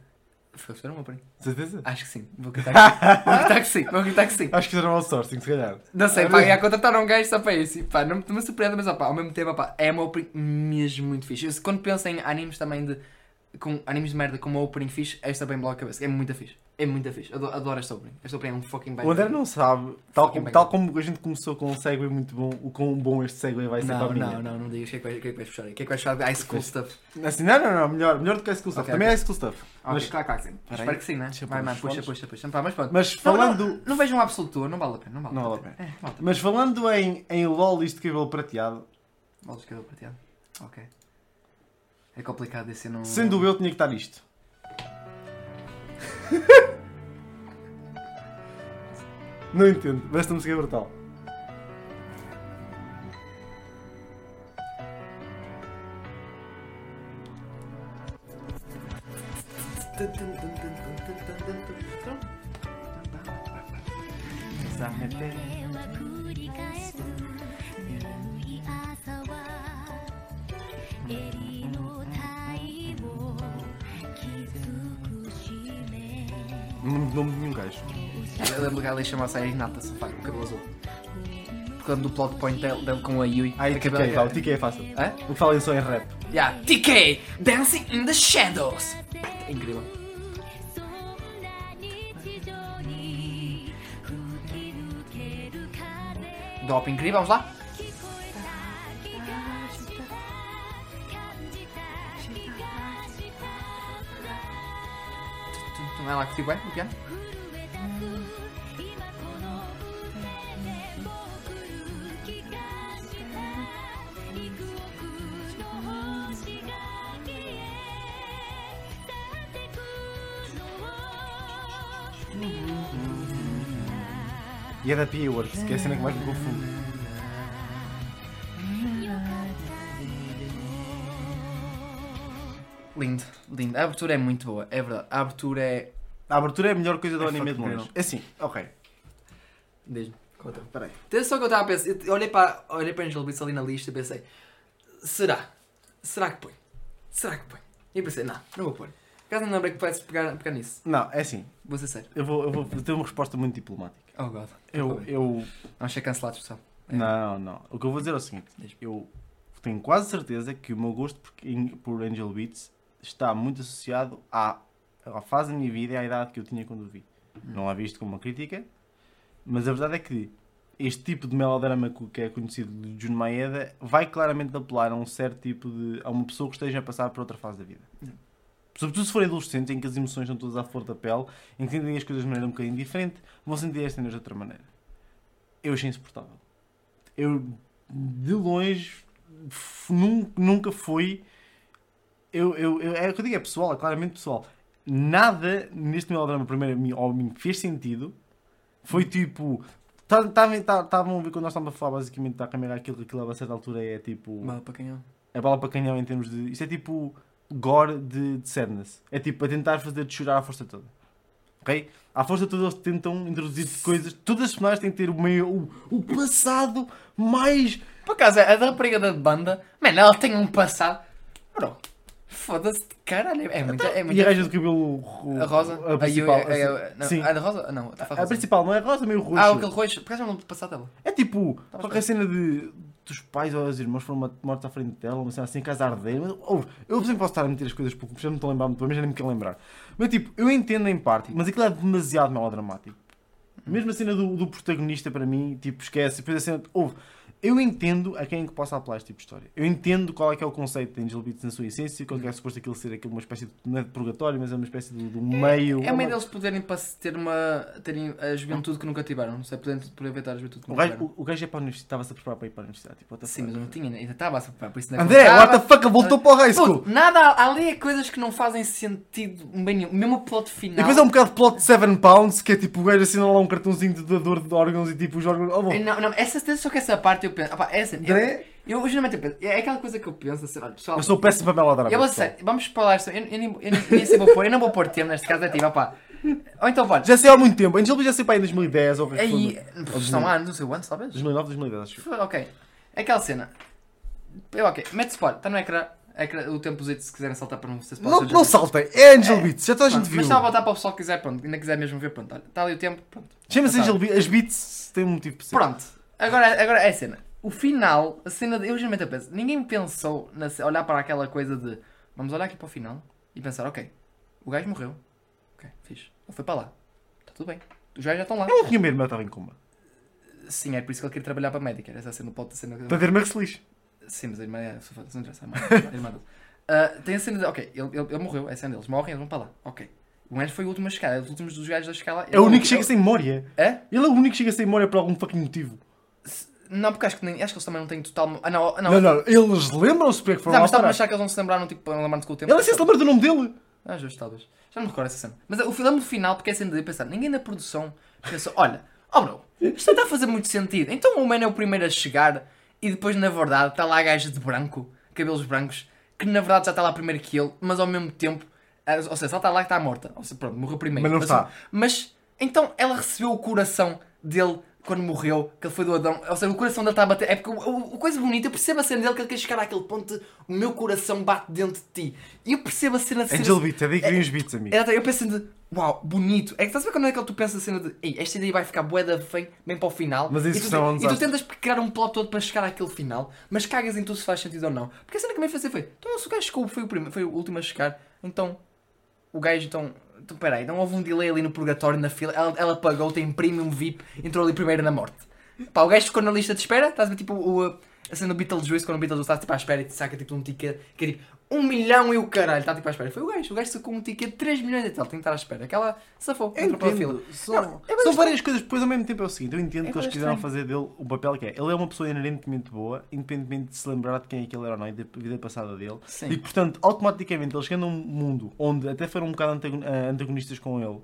Foi uma opening. Certeza? Acho que sim. Vou acreditar que sim. Vou acreditar que sim. Vou acreditar que sim. Acho que fizeram outsourcing, se calhar. Não sei, pá, ia contratar um gajo só para isso. E, pá, não, me surpreende, mas opá, ao mesmo tempo, opá, é uma opening mesmo muito fixe. Eu, quando penso em animes também de. Com animes de merda com uma opening fixe, esta bem logo a cabeça. É muito fixe. É muito fixe. Adoro, adoro esta opening. Esta opening é um fucking bem. O André não sabe, tal como, tal como a gente começou com um segue muito bom, o quão bom este segue vai ser para Não, a minha. não, não, não digas o que é que vais- que é que vais puxar aí. O que é que vais puxar de high school stuff? Assim, não, não, não, melhor, melhor do que a School Stuff. Ok, Também ok. é School Stuff. Ok, Mas- claro, claro que sim. Espero que sim, né? Vai, os puxa, puxa, puxa. Pá, mas pronto. Mas Não, falando, Não, não vejam um absoluto, não vale a pena. Não vale, Não a vale pena. a É, vale mas falando em, em lolis de cabelo prateado, Vale de cabelo prateado. Ok. É complicado esse não. sendo eu, tinha que estar isto. Não entendo, mas esta música é brutal. It nome de nenhum gajo. Eu lembro que ela ia chamar-se a Renata Safari, com cabelo azul. Por causa do plot point dele, dele com a Yui. Ai, A TK, cabelo- vá, o TK é fácil. Hã? O que falem só em rap. Yeah, TK! Dancing in the Shadows! É incrível. Dop incrível, vamos lá? Não é lá que fico bem, no piano? E é da P-Works, que é Lindo, lindo. A abertura é muito boa, é verdade. A abertura é. A abertura é a melhor coisa do É anime de longe. É assim, ok. Diz-me. Conta. Espera aí. Atenção só que eu estava a pensar. Eu olhei para, olhei para Angel Beats ali na lista e pensei: será? Será que põe? Será que põe? E pensei: não, não vou pôr. Caso não lembrei que pudesse pegar, pegar nisso. Não, é assim. Vou ser sério. Eu vou, eu vou ter uma resposta muito diplomática. Oh god. Eu, eu... Vamos ser cancelados, pessoal. É. Não, não. O que eu vou dizer é o seguinte. Eu tenho quase certeza que o meu gosto por, por Angel Beats está muito associado à, à fase da minha vida e à idade que eu tinha quando o vi. Não a visto como uma crítica, mas a verdade é que este tipo de melodrama que é conhecido de Jun Maeda vai claramente apelar a um certo tipo de. a uma pessoa que esteja a passar por outra fase da vida. Sobretudo se forem adolescentes, em que as emoções estão todas à flor da pele, em que entendem as coisas de maneira um bocadinho diferente, vão sentir as cenas de outra maneira. Eu achei insuportável. Eu, de longe, nunca foi. Eu, eu, eu- é o que eu digo, é pessoal, é claramente pessoal. Nada neste melodrama, primeiro, a mim, ao mim, fez sentido. Foi tipo. Estavam a ver quando nós estávamos a falar basicamente da câmera aquilo que aquilo a certa altura é tipo. Mal para canhão. É bala para canhão em termos de. Isto é tipo gore de, de sadness. É tipo a tentar fazer-te chorar à força toda. Ok? À força toda eles tentam introduzir coisas. Todas as personagens têm que ter o meio. O, o passado mais. Por acaso, a da rapariga da banda, mano, ela tem um passado. Bro, foda-se, caralho. É muito. É muito E a gaja do cabelo. A rosa? A principal. a, a, a, não, Sim. a da rosa? Não, tá a, A principal, não é rosa, meio roxo. Ah, aquele roxo. Por acaso eu não lembro passado dela. É tipo, Tá qualquer cena de dos pais ou os irmãos foram mortos à frente dela, uma cena assim, casa a arder. Mas, ouve, eu sempre posso estar a meter as coisas porque já não estou a lembrar muito bem, mas já nem me quero lembrar. Mas tipo, eu entendo em parte, mas aquilo é demasiado melodramático. Mesmo a cena do, do protagonista para mim, tipo, esquece. Depois a cena, ouve, eu entendo a quem é que possa apelar este tipo de história. Eu entendo qual é que é o conceito de Angel Beats na sua essência, qual é que é suposto aquilo ser aquilo, uma espécie de, não é de purgatório, mas é uma espécie de, de um meio. É o meio deles poderem ter uma. terem a juventude que nunca tiveram. Não sei, poderem aproveitar a juventude que O nunca gajo, tiveram. o, o gajo é para a universidade, estava-se a preparar para ir para a universidade. Tipo, Sim, mas eu não tinha, ainda estava a se preparar, por isso não é André, what the fuck, voltou para o high school! Puto, nada, ali é coisas que não fazem sentido bem nenhum. Mesmo o plot final. E depois é um bocado de plot de 7 pounds, que é tipo o gajo assina lá um cartãozinho de doador de órgãos e tipo os órgãos. Oh. Não, não, essa, só que essa parte eu penso. Essa, eu, André? eu, eu geralmente eu penso. É aquela coisa que eu penso assim, olha, pessoal. Eu sou péssimo para melodrama. Eu vou ser, vamos falar isso. Eu, eu, nem- eu, nem- nem sei vou pôr, eu não vou pôr termo neste caso, é tipo, opá. Ou então, pode. Já sei há muito tempo. Angel Beats já sei para aí em 2010 ou que é que Aí. Estão lá, não sei quantos, talvez? 2009, 2010, acho. Foi, Ok. Aquela cena. Eu, ok. Mete spot. Está no ecrã. ecrã o tempo se quiserem saltar para não ser spot. Não, não saltem, é Angel É. Beats, já toda a gente viu. Mas está a botar para o pessoal que quiser, pronto. Ainda quiser mesmo ver, pronto. olha, Está ali o tempo, pronto. Chama-se. Angel Beats, as beats têm um motivo ser. Pronto. Agora, agora é a cena. O final, a cena de. Eu geralmente penso. Ninguém pensou na, olhar para aquela coisa de. Vamos olhar aqui para o final e pensar, ok. O gajo morreu. Ok, fixe. Ele foi para lá. Está tudo bem. Os gajos já estão lá. Eu não tinha medo, mas eu estava em coma. Sim, é por isso que ele queria trabalhar para a médica. Essa cena pode ser. Para ter uma resilish. Sim, mas a irmã é. Se não interessa, a irmã, dele. Ah, tem a cena de. Ok, ele, ele, ele morreu, é a cena deles. Morrem, eles vão para lá. Ok. O gajo foi o último a chegar. É os últimos dos gajos a chegar lá. É o único que chega sem memória. É? Ele é o único que chega sem memória por algum fucking motivo. Não, porque acho que, nem, acho que eles também não têm total. Ah, não, não. Não, não, eles lembram-se porque é que foram Não, mas estava a achar que eles não se lembraram, tipo, lembrar-se com o tempo. Ele se lembra do nome dele. Ah, justo, talvez. Já não me recordo essa cena. Mas o filme do final, porque é cena de pensar, ninguém da produção pensou, olha, oh bro, isto não está a fazer muito sentido. Então o man é o primeiro a chegar e depois, na verdade, está lá a gaja de branco, cabelos brancos, que na verdade já está lá primeiro que ele, mas ao mesmo tempo, ah, ou seja, ela está lá que está morta. Ou seja, pronto, morreu primeiro. Mas não está. Mas, então ela recebeu o coração dele quando morreu, que ele foi do Adão. Ou seja, o coração dele está a bater. É porque o, coisa bonita, eu percebo a cena dele que ele quer chegar àquele ponto de o meu coração bate dentro de ti. E eu percebo a cena de Angel é daí que os beats, amigo. é, eu penso de, Uau, bonito. É que estás a ver quando é que tu pensas a cena de Ei, esta ideia vai ficar bué da feio bem para o final. Mas isso e tu, e tu tentas criar um plot todo para chegar àquele final, mas cagas em tudo se faz sentido ou não. Porque a cena que me fez foi, então se o gajo chegou, foi o, primeiro, foi o último a chegar, então o gajo então. Então peraí, então houve um delay ali no purgatório na fila, ela, ela pagou, tem premium VIP, entrou ali primeiro na morte. Pá, o gajo ficou na lista de espera, estás a ver tipo o, a cena do Beetlejuice, quando o Beetlejuice está tipo à espera e te saca tipo um ticket que é tipo um milhão e o caralho, está tipo à espera. Foi o gajo, o gajo sacou um ticket de 3 milhões e tal, tem que estar à espera. Aquela safou, entrou fila. São, Não, é são várias coisas, depois ao mesmo tempo é o seguinte, eu entendo É que eles quiseram fazer dele o papel que é. Ele é uma pessoa inerentemente boa, independentemente de se lembrar de quem é que ele era ou não e da vida passada dele. Sim. E portanto, automaticamente, ele chegando a um mundo onde até foram um bocado eh, antagonistas com ele,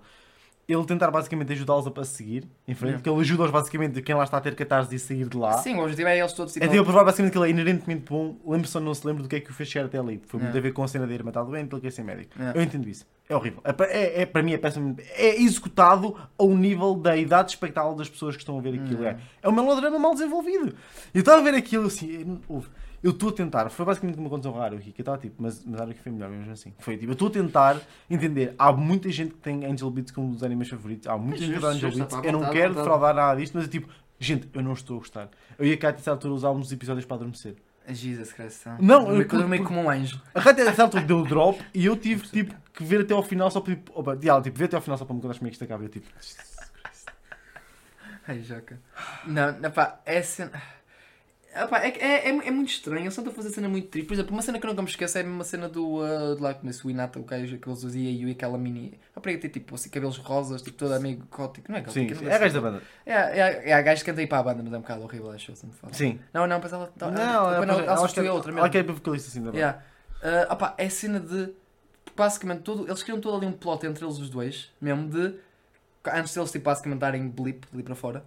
ele tentar basicamente ajudá-los a seguir em frente, Yeah. porque ele ajuda-os basicamente quem lá está a ter catarse e sair de lá. Sim, o objetivo é eles todos tipo, É de ele provar basicamente que ele é inerentemente bom, lembre-se ou não se lembra do que é que o fez chegar até ali. Foi muito Yeah. a ver com a cena de ir matar doente, ele quer ser médico. Yeah. Eu entendo isso. É horrível. É, é, é- para mim é péssimo. É executado ao nível da idade expectável das pessoas que estão a ver aquilo. Hum. É, é um melodrama mal desenvolvido. Eu estava a ver aquilo assim, eu estou a tentar, foi basicamente uma condição rara aqui, que eu estava tipo, mas, mas era que foi melhor mesmo assim. Foi tipo, eu estou a tentar entender. Há muita gente que tem Angel Beats como um dos animes favoritos, há muita É gente que dá Angel Beats. Eu não vontade, quero defraudar nada disto, mas é tipo, gente, eu não estou a gostar. Eu e a altura, usávamos os episódios para adormecer. Jesus Christ. Não, eu eu- meio, como um anjo. A a certa altura, deu o drop e eu tive tipo, que ver até ao final só para. Tipo, opa, diálogo, tipo, ver até ao final só para me contar como é que isto acaba. Eu tipo, Ai, Joca. Não, não, pá, é cena. Ah, pá, é, que é, é, é muito estranho, eles estão a fazer cena muito triste. Por exemplo, uma cena que eu nunca me esqueço é uma cena do. Uh, de lá como esse o Inata, o gajo que eles usavam e aquela mini. A prega tem tipo assim, cabelos rosas, tipo toda meio gótico. Não é gótico? sim, não sim, sei é gajo da banda. É, é, é a gajo que canta aí para a banda, mas é um bocado horrível, acho eu, falo. Sim. Não, não, mas ela. Não, ela, ela, ela, substituiu outra mesmo. ela ir para vocalista assim da banda. Yeah. Uh, opá, é cena de. Basicamente, todo, eles criam todo ali um plot entre eles os dois, mesmo de. Antes deles, tipo, basicamente darem blip ali para fora.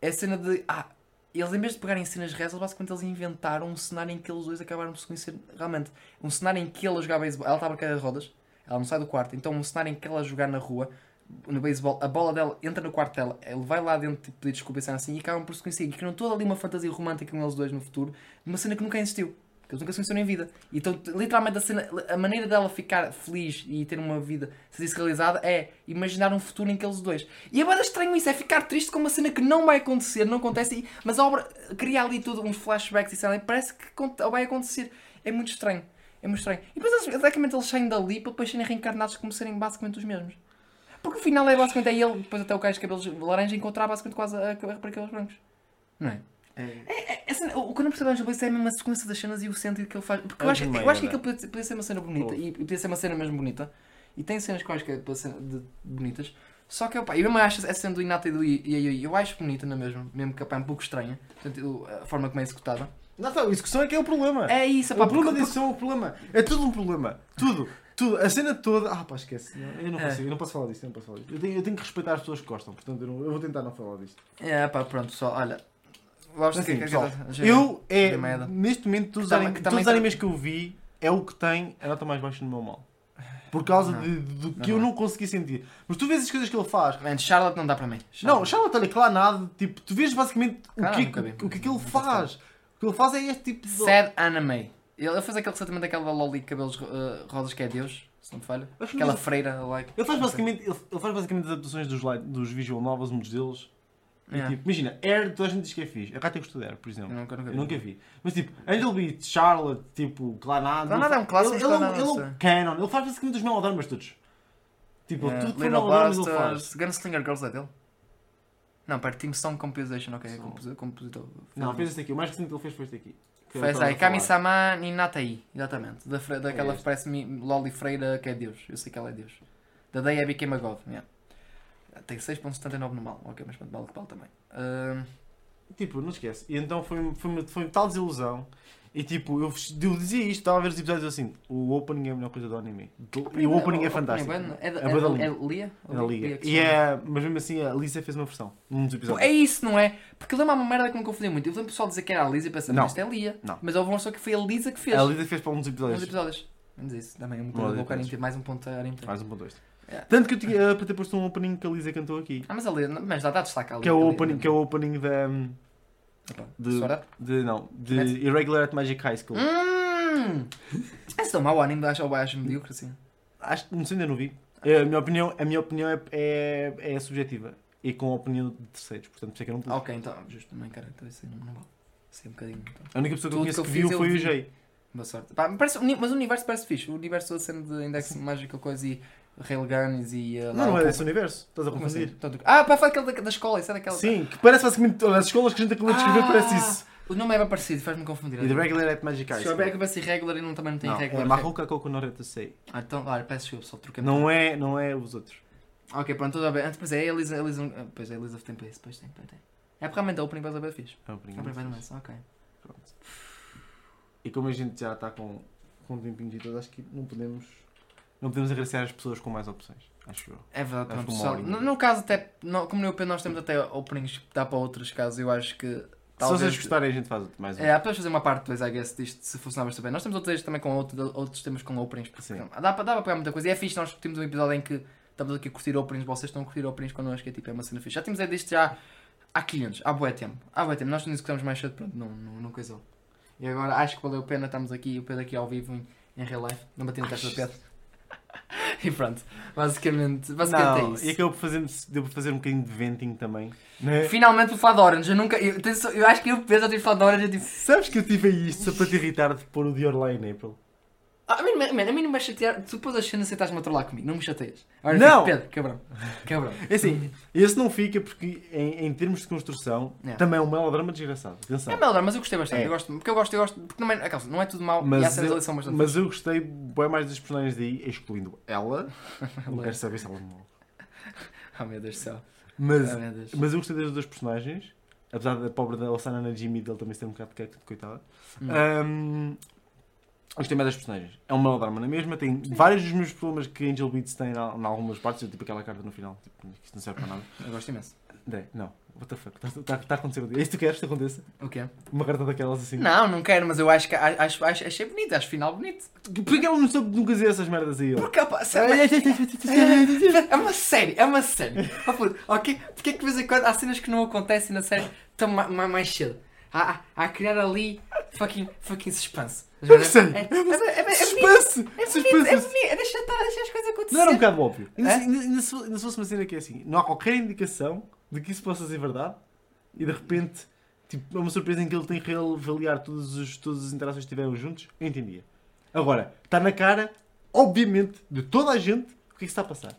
É cena de. Ah, eles em vez de pegarem cenas reais, basicamente eles inventaram um cenário em que eles dois acabaram por se conhecer realmente. Um cenário em que ele a jogar beisebol. Ela estava a cair de rodas, ela não sai do quarto, então um cenário em que ela jogar na rua. No beisebol, a bola dela entra no quarto dela, ele vai lá dentro tipo, pedir desculpa e assim e acabam por se conhecer. E criam toda ali uma fantasia romântica com eles dois no futuro, uma cena que nunca existiu. Que eles nunca se conheceram em vida. Então, literalmente, a, cena- a maneira dela ficar feliz e ter uma vida realizada é imaginar um futuro em que eles dois. E é bem estranho isso, é ficar triste com uma cena que não vai acontecer, não acontece, mas a obra cria ali tudo, uns flashbacks e sei e parece que vai acontecer. É muito estranho. É muito estranho. E depois, basicamente, eles saem dali para depois serem reencarnados como serem basicamente os mesmos. Porque o final é basicamente é ele, depois até o gajo de cabelos laranja encontrar basicamente quase a, a, para aqueles brancos. Não é? É, é cena- o que eu não percebo é Angel é a mesma sequência das cenas e o sentido que ele faz. Porque eu É acho, demais, eu acho que é. aquilo podia, podia ser uma cena bonita e, e podia ser uma cena mesmo bonita. E tem cenas que eu acho que é de- bonitas. Só que opa, eu mesmo acho essa cena do Inata e do Iaioi, eu acho bonita na mesma, mesmo que opa, é um pouco estranha. Portanto, a forma como é executada. Não, tá, a discussão é que é o problema. É isso, o pá, problema porque- disso é o problema. É tudo um problema. Tudo. Tudo. A cena toda. Ah, pá, esquece. Não, Eu não É. consigo. Eu não posso falar disto. Eu, não posso falar disto. Eu, tenho, eu tenho que respeitar as pessoas que gostam. Portanto, eu, não- eu vou tentar não falar disto. É pá, pronto, pessoal, olha. Gosto Assim, que- pessoal, que- que- eu, é, neste momento, todos os, Que também- anim- que todos os tá- animes que eu vi é o que tem a nota mais baixa no meu mal. Por causa Não. de, do que Não, eu não. não consegui sentir. Mas tu vês as coisas que ele faz. Man, Charlotte não dá para mim. Não, Charlotte, olha, claro, nada. Tipo, tu vês basicamente o que, vi. o que, é que ele faz. O que ele faz é este tipo de. Sad anime. Ele faz aquele recentemente daquela Loli de cabelos uh, rosas que é Deus, se não me falha. Que Aquela freira, like. Ele faz basicamente, ele, ele faz basicamente adaptações dos, dos visual novels, muitos deles. E, Yeah. tipo, imagina, Air, toda a gente diz que é fixe. A Kata gostou de Air, por exemplo. Eu nunca, nunca Eu vi. nunca vi. Mas tipo, Angel Beats, Charlotte, tipo, Clanada. Clanada é um clássico, Ele, ele, é Clanada, ele é um canon. Ele faz basicamente os melodramas todos. Tipo, Yeah. tudo que melodramas ele faz. Gunslinger Girls é dele? Não, pera, Team Song Composition, ok, é Song. composi- compositor. Não, fez este aqui. O mais recente que ele fez foi este aqui. Eu estava aí. Kami-sama Ninatai, exatamente. Da, daquela É que parece Loli Freira que é Deus. Eu sei que ela é Deus. The Day I Became a God. Yeah. Tem 6.79 no mal. Ok, mas pronto, mal que vale também. Ahm, Tipo, não esquece. E então foi, foi, uma- foi tal desilusão. E tipo, eu, eu dizia isto, estava a ver os episódios assim. O opening é a melhor coisa do anime. E o opening é fantástico. É, da- É da é, é Lia? É da se E é, mas mesmo assim, a Lisa fez uma versão. Num dos episódios. É isso, não é? Porque lembra uma merda que me confundia muito. Eu lembro o pessoal dizer que era a Lisa e pensei, Não. mas isto é Lia. Não. Mas houve uma pessoa que foi a Lisa que fez. A Lisa fez para um dos episódios. episódios. Menos isso. Também um Um ponto dos a mais um ponto a. Mais um ponto dois. Tanto que eu tinha para ter posto um opening que a Lisa cantou aqui. Ah, mas a Lisa, mas dá, dá destaque ali. Que é o opening, que é o opening da. de- Sword Art? de não, de Irregular at Magic High School. Hum! Esse é mau anime, acho, acho medíocre assim. Acho, não sei, ainda não vi. É, A minha opinião, a minha opinião é, é, é subjetiva. E com a opinião de terceiros. Portanto, por isso é que eu não pus. Ok, então, justo, também, cara, então isso aí não, não vale. Isso é um bocadinho. Então. A única pessoa que eu conheço que viu foi o. Jay. Boa sorte. Pá, parece, mas o universo parece fixe. O universo toda cena de Index Magical coisa e Railguns e. Uh, Não, não é desse universo. Estás a Como assim? confundir. Tanto- Ah, pá, foi aquele da, da escola, isso é daquela. Sim, que parece basicamente as escolas que a gente acabou de escrever, Ah, parece isso. O nome é bem parecido, faz-me confundir. E The Regular at Magic Se High souber School. que vai ser regular e não, também não tem Não, regular. é Mahuka Kokonore sei. Ah, então, olha, peço desculpa, só troquei Não é, não é os outros. Ok, pronto, tudo bem. Ah, Depois é, a Elisa, Elisa, ah, pois é, a Elisa tem para isso, depois tem, depois tem. É porque realmente a opening bem fixe. É o É primeiro. para ver mais, ok. Pronto. E como a gente já está com, com um tempinho de todo, acho que não podemos, não podemos agraciar as pessoas com mais opções. Acho eu. É verdade, Acho que horinha. No, no caso, até, não, como eu e o Pedro, nós temos até openings que dá para outros casos, eu acho que. Se Talvez, vocês gostarem, a gente faz mais um. É, podemos fazer uma parte 2, I guess, disto, se funcionar bastante bem. Nós temos outros também com outro, outros temas com openings. Porque, Sim. dá, para, dá para pegar muita coisa. E é fixe, nós temos um episódio em que estamos aqui a curtir openings, vocês estão a curtir openings connosco, que é tipo, é uma cena fixe. Já temos é disto já há 500, há bué tempo. Há bué tempo, nós não discutimos mais cedo, pronto, não, não, não coisou. E agora acho que valeu a pena, estamos aqui, o Pedro aqui ao vivo em, em real life, não bati no teste da Pedro. e pronto, basicamente, basicamente Não, é isso. e acabou por fazer, deu por fazer um bocadinho de venting também. Não é? Finalmente falar de Orange, eu nunca, eu, eu acho que eu o já tive falado de Orange, eu tive Sabes que eu tive isto só para te irritar de pôr o Dior lá em April? Ah, a mim, man, a mim não me vai chatear. Tu pôs as cenas e estás-me a trollar comigo. Não me chateias. Agora Não! fico, Pedro, cabrão. Cabrão. É assim, esse não fica porque em, em termos de construção Yeah. também é um melodrama desgraçado. Atenção. É melodrama, mas eu gostei bastante. É. Eu gosto, porque eu gosto, eu gosto. Porque não é, não é tudo mau e há Mas, cenas ali que são bastante. mas eu gostei bem mais dos personagens daí, excluindo ela. não quero saber se ela morre. Oh meu Deus do céu. Mas, Oh Deus. mas eu gostei das duas personagens. Apesar da pobre da Osana na Jimmy dele também ser um bocado de coitada. Hum. Ahm, gostei mais das personagens. É um melodrama na mesma. Tem vários dos meus problemas que Angel Beats tem em algumas partes. Tipo aquela carta no final. Tipo, isto não serve para nada. Eu gosto imenso. Não. What the fuck? Está tá a acontecer. É isso que tu queres que aconteça? O quê? Uma carta daquelas assim. Não, não quero, mas eu acho que acho, acho, achei bonito, acho final bonito. Porquê que ela não soube nunca dizer essas merdas aí? Porque opa, é uma série, é uma série. Oh, ok? Porque é que de vez em quando há cenas que não acontecem na série tão ma ma mais cedo? Há, há, há a criar ali fucking, fucking suspense. Eu sei. É, é, é, é, é, Suspense! É Suspense! bonito, é é deixa deixa as coisas acontecer. Não era um bocado óbvio. Ainda, É? ainda, se, fosse uma cena que é assim, não há qualquer indicação de que isso possa ser verdade e de repente tipo, é uma surpresa em que ele tem que reavaliar todos os, todas as interações que tiveram juntos, eu entendia. Agora, está na cara, obviamente, de toda a gente o que é que está a passar.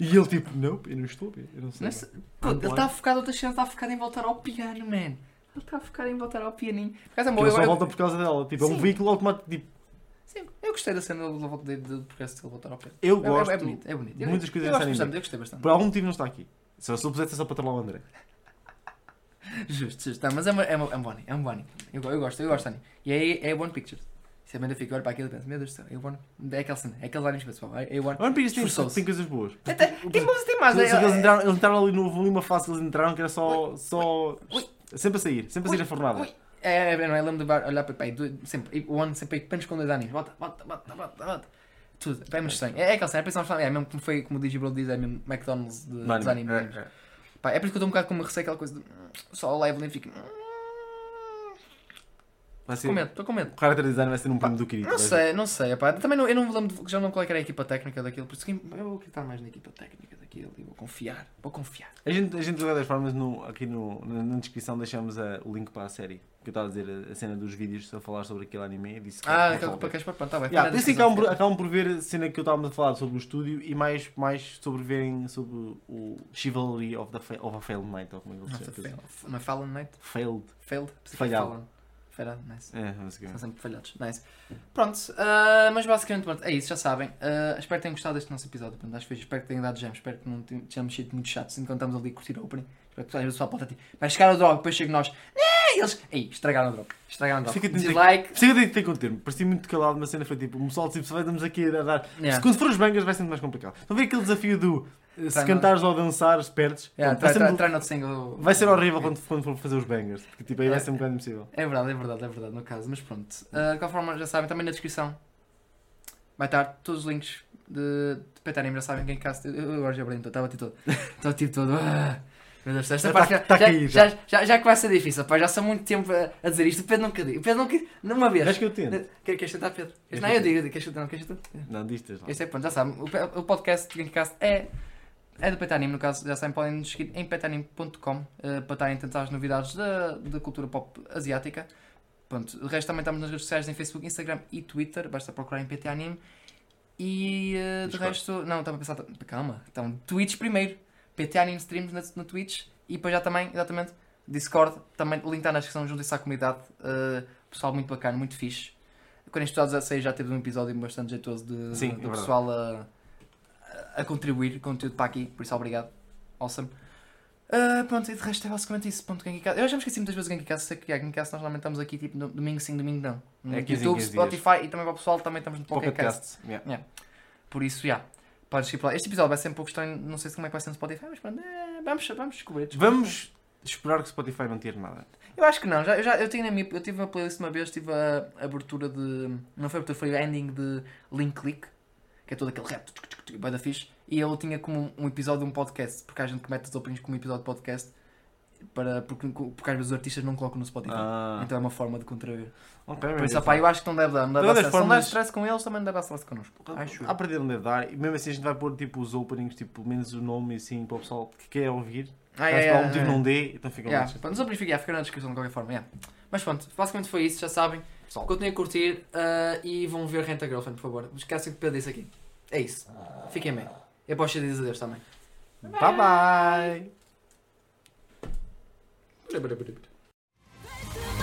E ele tipo, não, eu não estou eu não sei. Não sei-. Pô, ele está focado, outras cenas está focado em voltar ao piano, man. Ele está focado em voltar ao pianinho. Por acaso é bom, Porque ele só eu- volta por causa dela. Tipo, é um veículo automático. Tipo, sim, eu gostei da cena da volta de, de, de progresso dele voltar ao piano. eu É- é- gosto É, bonito, é bonito. de Eu- muitas coisas eu gosto bastante, eu gostei bastante. Por algum motivo não está aqui. Se eu pusesse é só para trollar o André. Justo, justo. Não, mas é, é, é um é um bom anime. Eu, eu gosto, eu gosto de anime. E é, é One Pictures. Se a banda fica, olha para aquilo e pensa, meu Deus do céu, é One. É aquela cena, é aqueles animes pessoal. É One. One Piece tem, tem coisas boas. Tem, tem, tem bons tem mais. É- eles, é- entraram, eles entraram ali no houve ali uma fase que eles entraram que era só. só Ui. Sempre a sair, sempre a sair a fornada. Ui. É, é, não, eu lembro de olhar para pai, sempre, e o ano sempre apenas com dois aninhos, bota, bota, bota, bota, bota. Tudo, é muito estranho. É, é aquela cena, é, é mesmo como foi, como o Digibro diz, é mesmo McDonald's de, Mano, dos animes. é, é. Pá, é por isso que eu estou um bocado com uma receio, aquela coisa de hum, só o Evelyn fica. hum, Vai ser, medo, estou com medo. o character design vai ser um primo do querido. Não sei, não sei. Também não, eu não me lembro, de- já não qual é que era a equipa técnica daquilo, por isso que eu vou acreditar mais na equipa técnica daquilo e vou confiar, vou confiar. A gente, a gente de qualquer forma, no, aqui no, na, na descrição deixamos a- o link para a série. Que eu estava a dizer, a, a cena dos vídeos a falar sobre aquele anime. Disse que Ah, que aquele vale para queres para pronto, tá bem. Yeah, põe na assim acabam por, descrição. acabam por ver a cena que eu estava a falar sobre o estúdio e mais, mais sobre verem sobre o Chivalry of, the of a Failed Knight. Ou como é que é Fallen Night? Failed. Failed? Falhado. Falhado, nice. É, São basicamente. sempre falhados. Nice. Pronto, ah, mas basicamente pronto, é isso, já sabem. Ah, espero que tenham gostado deste nosso episódio. Pronto, acho que foi, espero que tenham dado jam. Espero que não tenham- tenhamos sido muito chatos enquanto estamos ali a curtir o opening. Espero que às vezes o pessoal pode estar tipo, vai chegar o drop, depois chega nós. "Né", eles. Ei, estragaram o drop. Estragaram o drop. Fica Dislike. Chega de ter com o termo, parecia muito calado, mas cena foi tipo, o pessoal tipo, se vai estamos aqui a dar. Yeah. Se quando for os bangers vai ser muito mais complicado. Estão a ver aquele desafio do eh, se Try cantares ou dançares, perdes. Yeah, vai, try, ser, try, not single. vai ser horrível quando, quando for fazer os bangers, porque tipo, aí vai É. ser um bocado impossível. É verdade, é verdade, é verdade, no caso. Mas pronto. Ah, de qualquer forma, já sabem, também na descrição vai estar todos os links de, de já sabem quem cast. Eu, eu agora já abri, então estava tipo todo. Estava tipo todo. ah. Meu Deus, esta Já parte tá- já, tá já, aqui, já, já. já, já começa difícil, pá, já sou muito tempo a, a dizer isto. O Pedro nunca diz. O Pedro nunca. Numa vez. Acho que eu tento. Quer, queres tentar, Pedro? Eu não, eu tento. digo, eu digo. Queres? Não, queres tentar? Não, diz-te. Este é pronto, já sabem. O, o podcast do Geekcast é, é do Petanime, no caso, já sabem, podem nos seguir em petanime.com eh, para estarem atentos às novidades da, da cultura pop asiática. Pronto, o resto também estamos nas redes sociais em Facebook, Instagram e Twitter, basta procurar em PT Anime. E eh, de resto, não, estava a pensar, calma, então Twitch primeiro, PT Anime Streams no, no Twitch e depois já também, exatamente, Discord, também o link está na descrição, junto-se à comunidade, eh, pessoal muito bacana, muito fixe. Quando estudados a sair já teve um episódio bastante jeitoso de, Sim, de é pessoal a, a contribuir conteúdo para aqui, por isso obrigado. Awesome. Ah, pronto, e de resto é basicamente isso. Ponto. Eu já me esqueci muitas vezes do Genkicast, sei que é Genkicast, nós normalmente estamos aqui tipo no- domingo sim, domingo não. No É 15 em YouTube, 15 dias. Spotify e também para o pessoal também estamos no Pocket Cast. Cast. Yeah. Por isso, já. Podes ir para lá. Este episódio vai ser um pouco estranho, não sei como é que vai ser no Spotify, mas pronto, é, vamos, vamos descobrir. Vamos esperar que o Spotify não tire nada. Eu acho que não, já, eu, já, eu, tenho na minha, eu tive uma playlist uma vez, tive a abertura de. Não foi a abertura, foi o ending de Link Click, que é todo aquele rap, tchuc, tchuc, tchuc, bué da fixe, e ele tinha como um episódio de um podcast, porque há gente que mete os openings como episódio de podcast, para, porque, porque às vezes os artistas não colocam no Spotify. Ah, Então é uma forma de contrair. ok, Por bem, isso, opá, eu acho que não deve dar. Não deve De dar stress. Se não dá formas- stress com eles, também não deve dar stress connosco. Acho. À partida não deve dar, e mesmo assim a gente vai pôr tipo os openings, tipo, menos o nome assim para o pessoal que quer ouvir. Ah, Caso é, por algum é, motivo é. não dê, então fica Yeah, pronto, Nos openings fica, na descrição de qualquer forma. yeah. Mas pronto, basicamente foi isso, já sabem. Pessoal, Continuem a curtir ah, e vão ver Renta Girlfriend, por favor. Esquecem de pedir isso aqui. É isso. Fiquem bem. Eu posso dizer adeus também. bye bye! Bye, Blah, blah, blah,